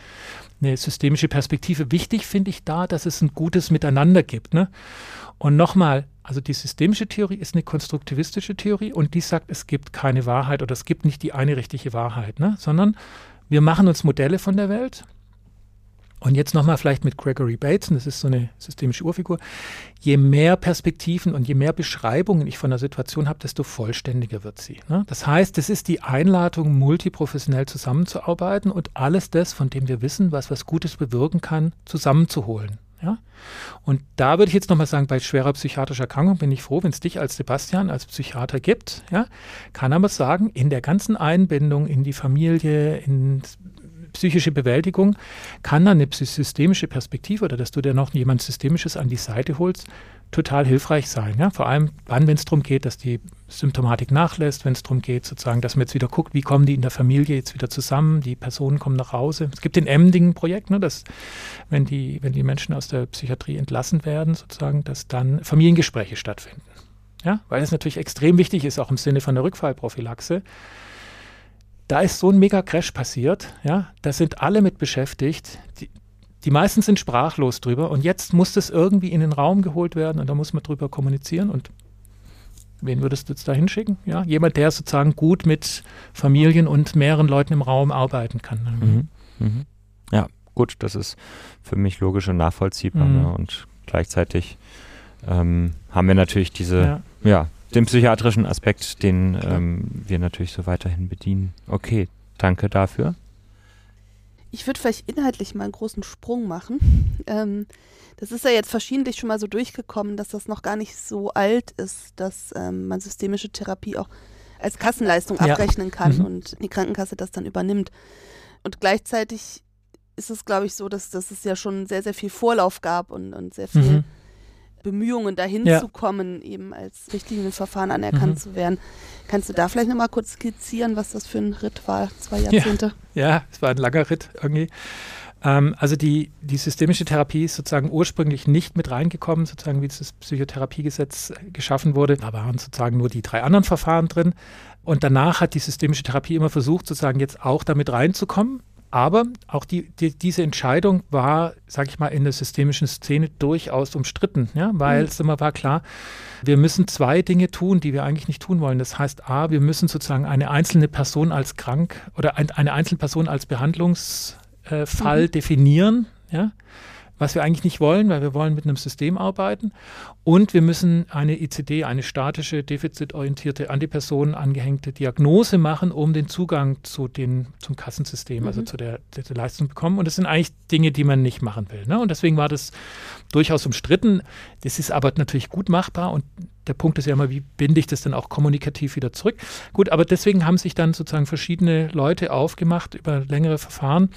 eine systemische Perspektive. Wichtig finde ich da, dass es ein gutes Miteinander gibt. Ne? Und nochmal, also die systemische Theorie ist eine konstruktivistische Theorie und die sagt, es gibt keine Wahrheit oder es gibt nicht die eine richtige Wahrheit, ne? sondern wir machen uns Modelle von der Welt. Und jetzt nochmal vielleicht mit Gregory Bateson, das ist so eine systemische Urfigur. Je mehr Perspektiven und je mehr Beschreibungen ich von der Situation habe, desto vollständiger wird sie. Ne? Das heißt, es ist die Einladung, multiprofessionell zusammenzuarbeiten und alles das, von dem wir wissen, was was Gutes bewirken kann, zusammenzuholen. Ja? Und da würde ich jetzt nochmal sagen, bei schwerer psychiatrischer Erkrankung bin ich froh, wenn es dich als Sebastian, als Psychiater gibt. Ja? Kann aber sagen, in der ganzen Einbindung in die Familie, in psychische Bewältigung, kann dann eine systemische Perspektive oder dass du dir noch jemand Systemisches an die Seite holst, total hilfreich sein. Ja? Vor allem dann, wenn es darum geht, dass die Symptomatik nachlässt, wenn es darum geht, sozusagen, dass man jetzt wieder guckt, wie kommen die in der Familie jetzt wieder zusammen, die Personen kommen nach Hause. Es gibt den Emding-Projekt, ne, dass wenn die, wenn die Menschen aus der Psychiatrie entlassen werden, sozusagen, dass dann Familiengespräche stattfinden. Ja? Weil es natürlich extrem wichtig ist, auch im Sinne von der Rückfallprophylaxe. Da ist so ein Mega-Crash passiert, ja, da sind alle mit beschäftigt. Die, die meisten sind sprachlos drüber und jetzt muss das irgendwie in den Raum geholt werden und da muss man drüber kommunizieren und wen würdest du jetzt da hinschicken? Ja, jemand, der sozusagen gut mit Familien und mehreren Leuten im Raum arbeiten kann. Mhm. Mhm. Ja, gut, das ist für mich logisch und nachvollziehbar mhm. ne? und gleichzeitig ähm, haben wir natürlich diese, ja. ja den psychiatrischen Aspekt, den ähm, wir natürlich so weiterhin bedienen. Okay, danke dafür. Ich würde vielleicht inhaltlich mal einen großen Sprung machen. Ähm, das ist ja jetzt verschiedentlich schon mal so durchgekommen, dass das noch gar nicht so alt ist, dass ähm, man systemische Therapie auch als Kassenleistung ja. abrechnen kann mhm. und die Krankenkasse das dann übernimmt. Und gleichzeitig ist es, glaube ich, so, dass, dass es ja schon sehr, sehr viel Vorlauf gab und, und sehr viel mhm. Bemühungen, dahin ja. zu kommen, eben als Richtlinienverfahren anerkannt mhm. zu werden. Kannst du da vielleicht nochmal kurz skizzieren, was das für ein Ritt war, zwei Jahrzehnte? Ja, ja es war ein langer Ritt irgendwie. Ähm, also die, die systemische Therapie ist sozusagen ursprünglich nicht mit reingekommen, sozusagen wie das Psychotherapiegesetz geschaffen wurde. Da waren sozusagen nur die drei anderen Verfahren drin. Und danach hat die systemische Therapie immer versucht, sozusagen jetzt auch damit reinzukommen. Aber auch die, die, diese Entscheidung war, sage ich mal, in der systemischen Szene durchaus umstritten, ja? weil mhm. es immer war klar, wir müssen zwei Dinge tun, die wir eigentlich nicht tun wollen. Das heißt, a, wir müssen sozusagen eine einzelne Person als krank oder ein, eine einzelne Person als Behandlungs äh, mhm. definieren, ja, was wir eigentlich nicht wollen, weil wir wollen mit einem System arbeiten. Und wir müssen eine ICD, eine statische, defizitorientierte, an die Person angehängte Diagnose machen, um den Zugang zu den, zum Kassensystem, also mhm. also zu der, der, der, Leistung zu bekommen. Und das sind eigentlich Dinge, die man nicht machen will. Ne? Und deswegen war das durchaus umstritten. Das ist aber natürlich gut machbar und der Punkt ist ja immer, wie binde ich das dann auch kommunikativ wieder zurück? Gut, aber deswegen haben sich dann sozusagen verschiedene Leute aufgemacht über längere Verfahren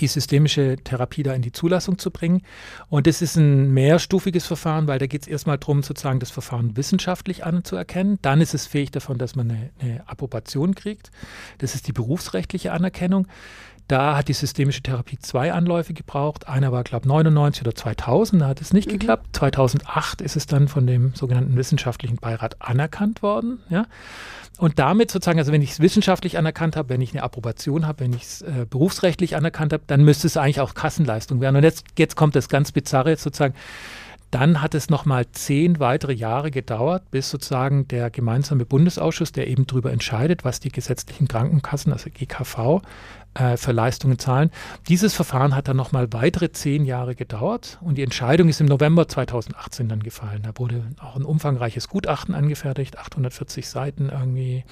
die systemische Therapie da in die Zulassung zu bringen. Und das ist ein mehrstufiges Verfahren, weil da geht es erstmal darum, sozusagen das Verfahren wissenschaftlich anzuerkennen. Dann ist es fähig davon, dass man eine, eine Approbation kriegt. Das ist die berufsrechtliche Anerkennung. Da hat die systemische Therapie zwei Anläufe gebraucht. Einer war, glaube ich, 99 oder 2000, da hat es nicht mhm. geklappt. 2008 ist es dann von dem sogenannten wissenschaftlichen Beirat anerkannt worden. Ja. Und damit sozusagen, also wenn ich es wissenschaftlich anerkannt habe, wenn ich eine Approbation habe, wenn ich es äh, berufsrechtlich anerkannt habe, dann müsste es eigentlich auch Kassenleistung werden. Und jetzt, jetzt kommt das ganz Bizarre sozusagen. Dann hat es nochmal zehn weitere Jahre gedauert, bis sozusagen der gemeinsame Bundesausschuss, der eben darüber entscheidet, was die gesetzlichen Krankenkassen, also GKV, äh, für Leistungen zahlen. Dieses Verfahren hat dann nochmal weitere zehn Jahre gedauert und die Entscheidung ist im November 2018 dann gefallen. Da wurde auch ein umfangreiches Gutachten angefertigt, 840 Seiten irgendwie.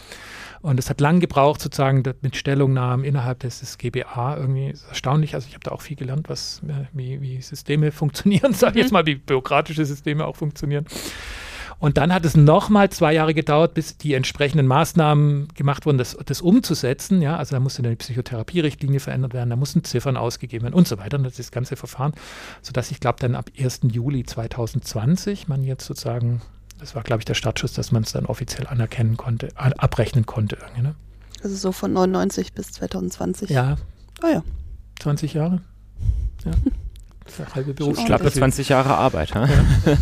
Und es hat lang gebraucht, sozusagen mit Stellungnahmen innerhalb des, des GBA. Irgendwie ist erstaunlich. Also ich habe da auch viel gelernt, was, äh, wie, wie Systeme funktionieren, sage ich jetzt mhm. mal, wie bürokratische Systeme auch funktionieren. Und dann hat es nochmal zwei Jahre gedauert, bis die entsprechenden Maßnahmen gemacht wurden, das, das umzusetzen. Ja, also da musste dann die Psychotherapierichtlinie verändert werden, da mussten Ziffern ausgegeben werden und so weiter. Und das ist das ganze Verfahren, sodass ich glaube, dann ab 1. Juli 2020 man jetzt sozusagen, das war glaube ich der Startschuss, dass man es dann offiziell anerkennen konnte, abrechnen konnte. Ne? Also so von 99 bis 2020. Ja. Ah ja. 20 Jahre. Ja. Halbe Beruf. Ich glaube, 20 Jahre Arbeit. Ja.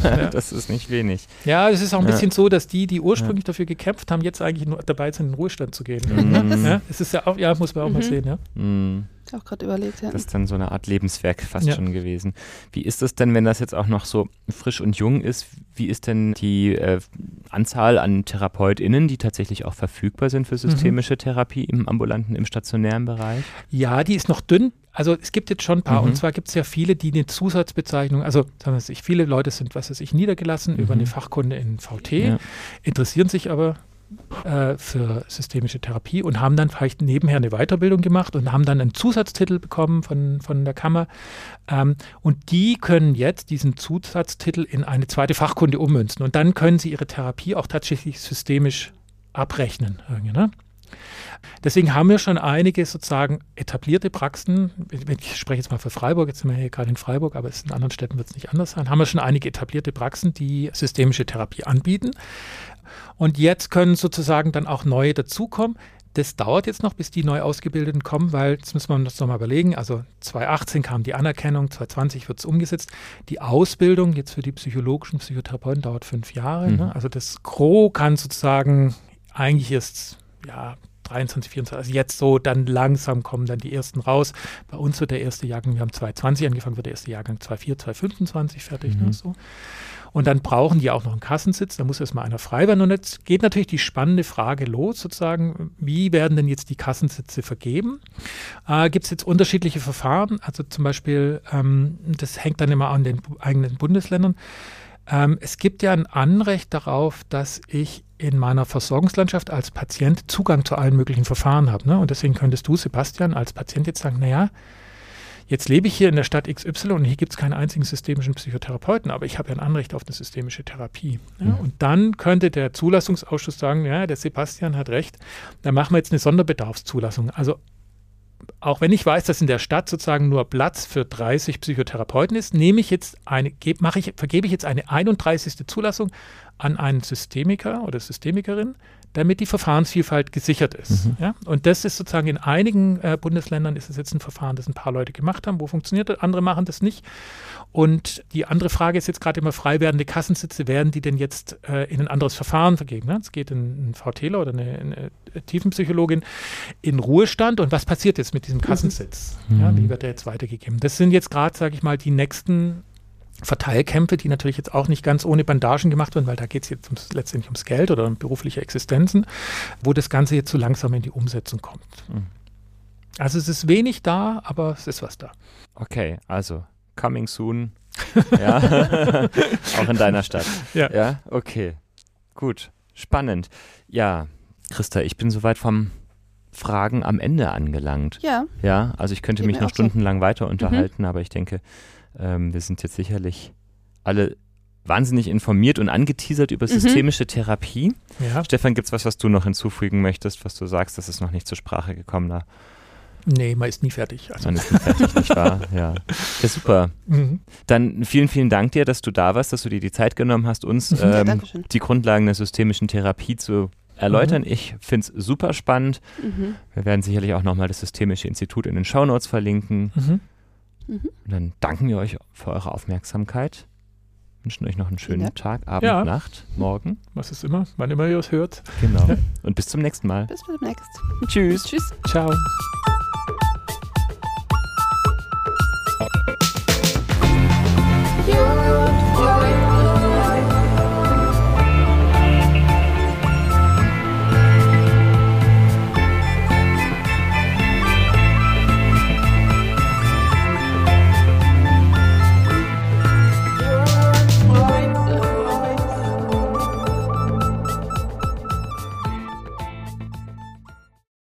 Ja. das ist nicht wenig. Ja, es ist auch ein bisschen so, dass die, die ursprünglich dafür gekämpft haben, jetzt eigentlich nur dabei sind, in den Ruhestand zu gehen. Mhm. Ja, es ist ja auch, ja, muss man auch mhm. mal sehen, ja. Mhm. Auch gerade überlegt, ja. Das ist dann so eine Art Lebenswerk fast schon gewesen. Wie ist das denn, wenn das jetzt auch noch so frisch und jung ist? Wie ist denn die äh, Anzahl an TherapeutInnen, die tatsächlich auch verfügbar sind für mhm. systemische mhm. Therapie im ambulanten, im stationären Bereich? Ja, die ist noch dünn. Also es gibt jetzt schon ein paar, mhm. und zwar gibt es ja viele, die eine Zusatzbezeichnung, also sagen wir, viele Leute sind, was weiß ich, niedergelassen mhm. über eine Fachkunde in VT, ja. interessieren sich aber äh, für systemische Therapie und haben dann vielleicht nebenher eine Weiterbildung gemacht und haben dann einen Zusatztitel bekommen von, von der Kammer. Ähm, und die können jetzt diesen Zusatztitel in eine zweite Fachkunde ummünzen und dann können sie ihre Therapie auch tatsächlich systemisch abrechnen. Ne? Deswegen haben wir schon einige sozusagen etablierte Praxen. Ich spreche jetzt mal für Freiburg, jetzt sind wir hier gerade in Freiburg, aber in anderen Städten wird es nicht anders sein. Haben wir schon einige etablierte Praxen, die systemische Therapie anbieten. Und jetzt können sozusagen dann auch neue dazukommen. Das dauert jetzt noch, bis die neu Ausgebildeten kommen, weil, jetzt müssen wir uns nochmal überlegen, also 2018 kam die Anerkennung, 2020 wird es umgesetzt. Die Ausbildung jetzt für die psychologischen Psychotherapeuten dauert fünf Jahre. Mhm. Ne? Also das Gros kann sozusagen eigentlich erst ja, 23, 24, also jetzt so, dann langsam kommen dann die ersten raus. Bei uns wird der erste Jahrgang, wir haben 2020 angefangen, wird der erste Jahrgang 24, 2025 fertig. Ne, mhm. Ne, so. Und dann brauchen die auch noch einen Kassensitz, da muss erstmal einer frei werden. Und jetzt geht natürlich die spannende Frage los, sozusagen, wie werden denn jetzt die Kassensitze vergeben? Äh, Gibt es jetzt unterschiedliche Verfahren? Also zum Beispiel, ähm, das hängt dann immer an den eigenen Bundesländern. Ähm, es gibt ja ein Anrecht darauf, dass ich in meiner Versorgungslandschaft als Patient Zugang zu allen möglichen Verfahren habe. Ne? Und deswegen könntest du, Sebastian, als Patient jetzt sagen, naja, jetzt lebe ich hier in der Stadt XY und hier gibt es keinen einzigen systemischen Psychotherapeuten, aber ich habe ja ein Anrecht auf eine systemische Therapie. Ja? Mhm. Und dann könnte der Zulassungsausschuss sagen, ja, der Sebastian hat recht, dann machen wir jetzt eine Sonderbedarfszulassung. Also auch wenn ich weiß, dass in der Stadt sozusagen nur Platz für 30 Psychotherapeuten ist, nehme ich jetzt eine, mache ich, vergebe ich jetzt eine 31. Zulassung an einen Systemiker oder Systemikerin, damit die Verfahrensvielfalt gesichert ist. Mhm. Ja? Und das ist sozusagen in einigen äh, Bundesländern ist es jetzt ein Verfahren, das ein paar Leute gemacht haben, wo funktioniert das, andere machen das nicht. Und die andere Frage ist jetzt gerade immer, frei werdende Kassensitze, werden die denn jetzt äh, in ein anderes Verfahren vergeben? Ne? Es geht ein, ein VTler oder eine, eine, Tiefenpsychologin in Ruhestand und was passiert jetzt mit diesem Kassensitz? Mhm. Ja, wie wird der jetzt weitergegeben? Das sind jetzt gerade, sage ich mal, die nächsten Verteilkämpfe, die natürlich jetzt auch nicht ganz ohne Bandagen gemacht werden, weil da geht es jetzt ums, letztendlich ums Geld oder um berufliche Existenzen, wo das Ganze jetzt so langsam in die Umsetzung kommt. Mhm. Also es ist wenig da, aber es ist was da. Okay, also coming soon. ja, auch in deiner Stadt. Ja. ja, okay, gut, spannend. Ja, Christa, ich bin soweit vom Fragen am Ende angelangt. Ja. Ja, also ich könnte mich noch stundenlang so. weiter unterhalten, mhm. aber ich denke, ähm, wir sind jetzt sicherlich alle wahnsinnig informiert und angeteasert über mhm. systemische Therapie. Ja. Stefan, gibt es was, was du noch hinzufügen möchtest, was du sagst, das ist noch nicht zur Sprache gekommen? Da? Nee, man ist nie fertig. Also. Man ist nie fertig, nicht wahr? Ja. ja super. Mhm. Dann vielen, vielen Dank dir, dass du da warst, dass du dir die Zeit genommen hast, uns mhm. ähm, ja, die Grundlagen der systemischen Therapie zu erläutern. Mhm. Ich finde es super spannend. Mhm. Wir werden sicherlich auch nochmal das Systemische Institut in den Shownotes verlinken. Mhm. Und dann danken wir euch für eure Aufmerksamkeit. Wünschen euch noch einen schönen ja. Tag, Abend, ja. Nacht, Morgen. Was ist immer, wann immer ihr es hört. Genau. Und bis zum nächsten Mal. Bis zum nächsten. Tschüss. Tschüss. Ciao.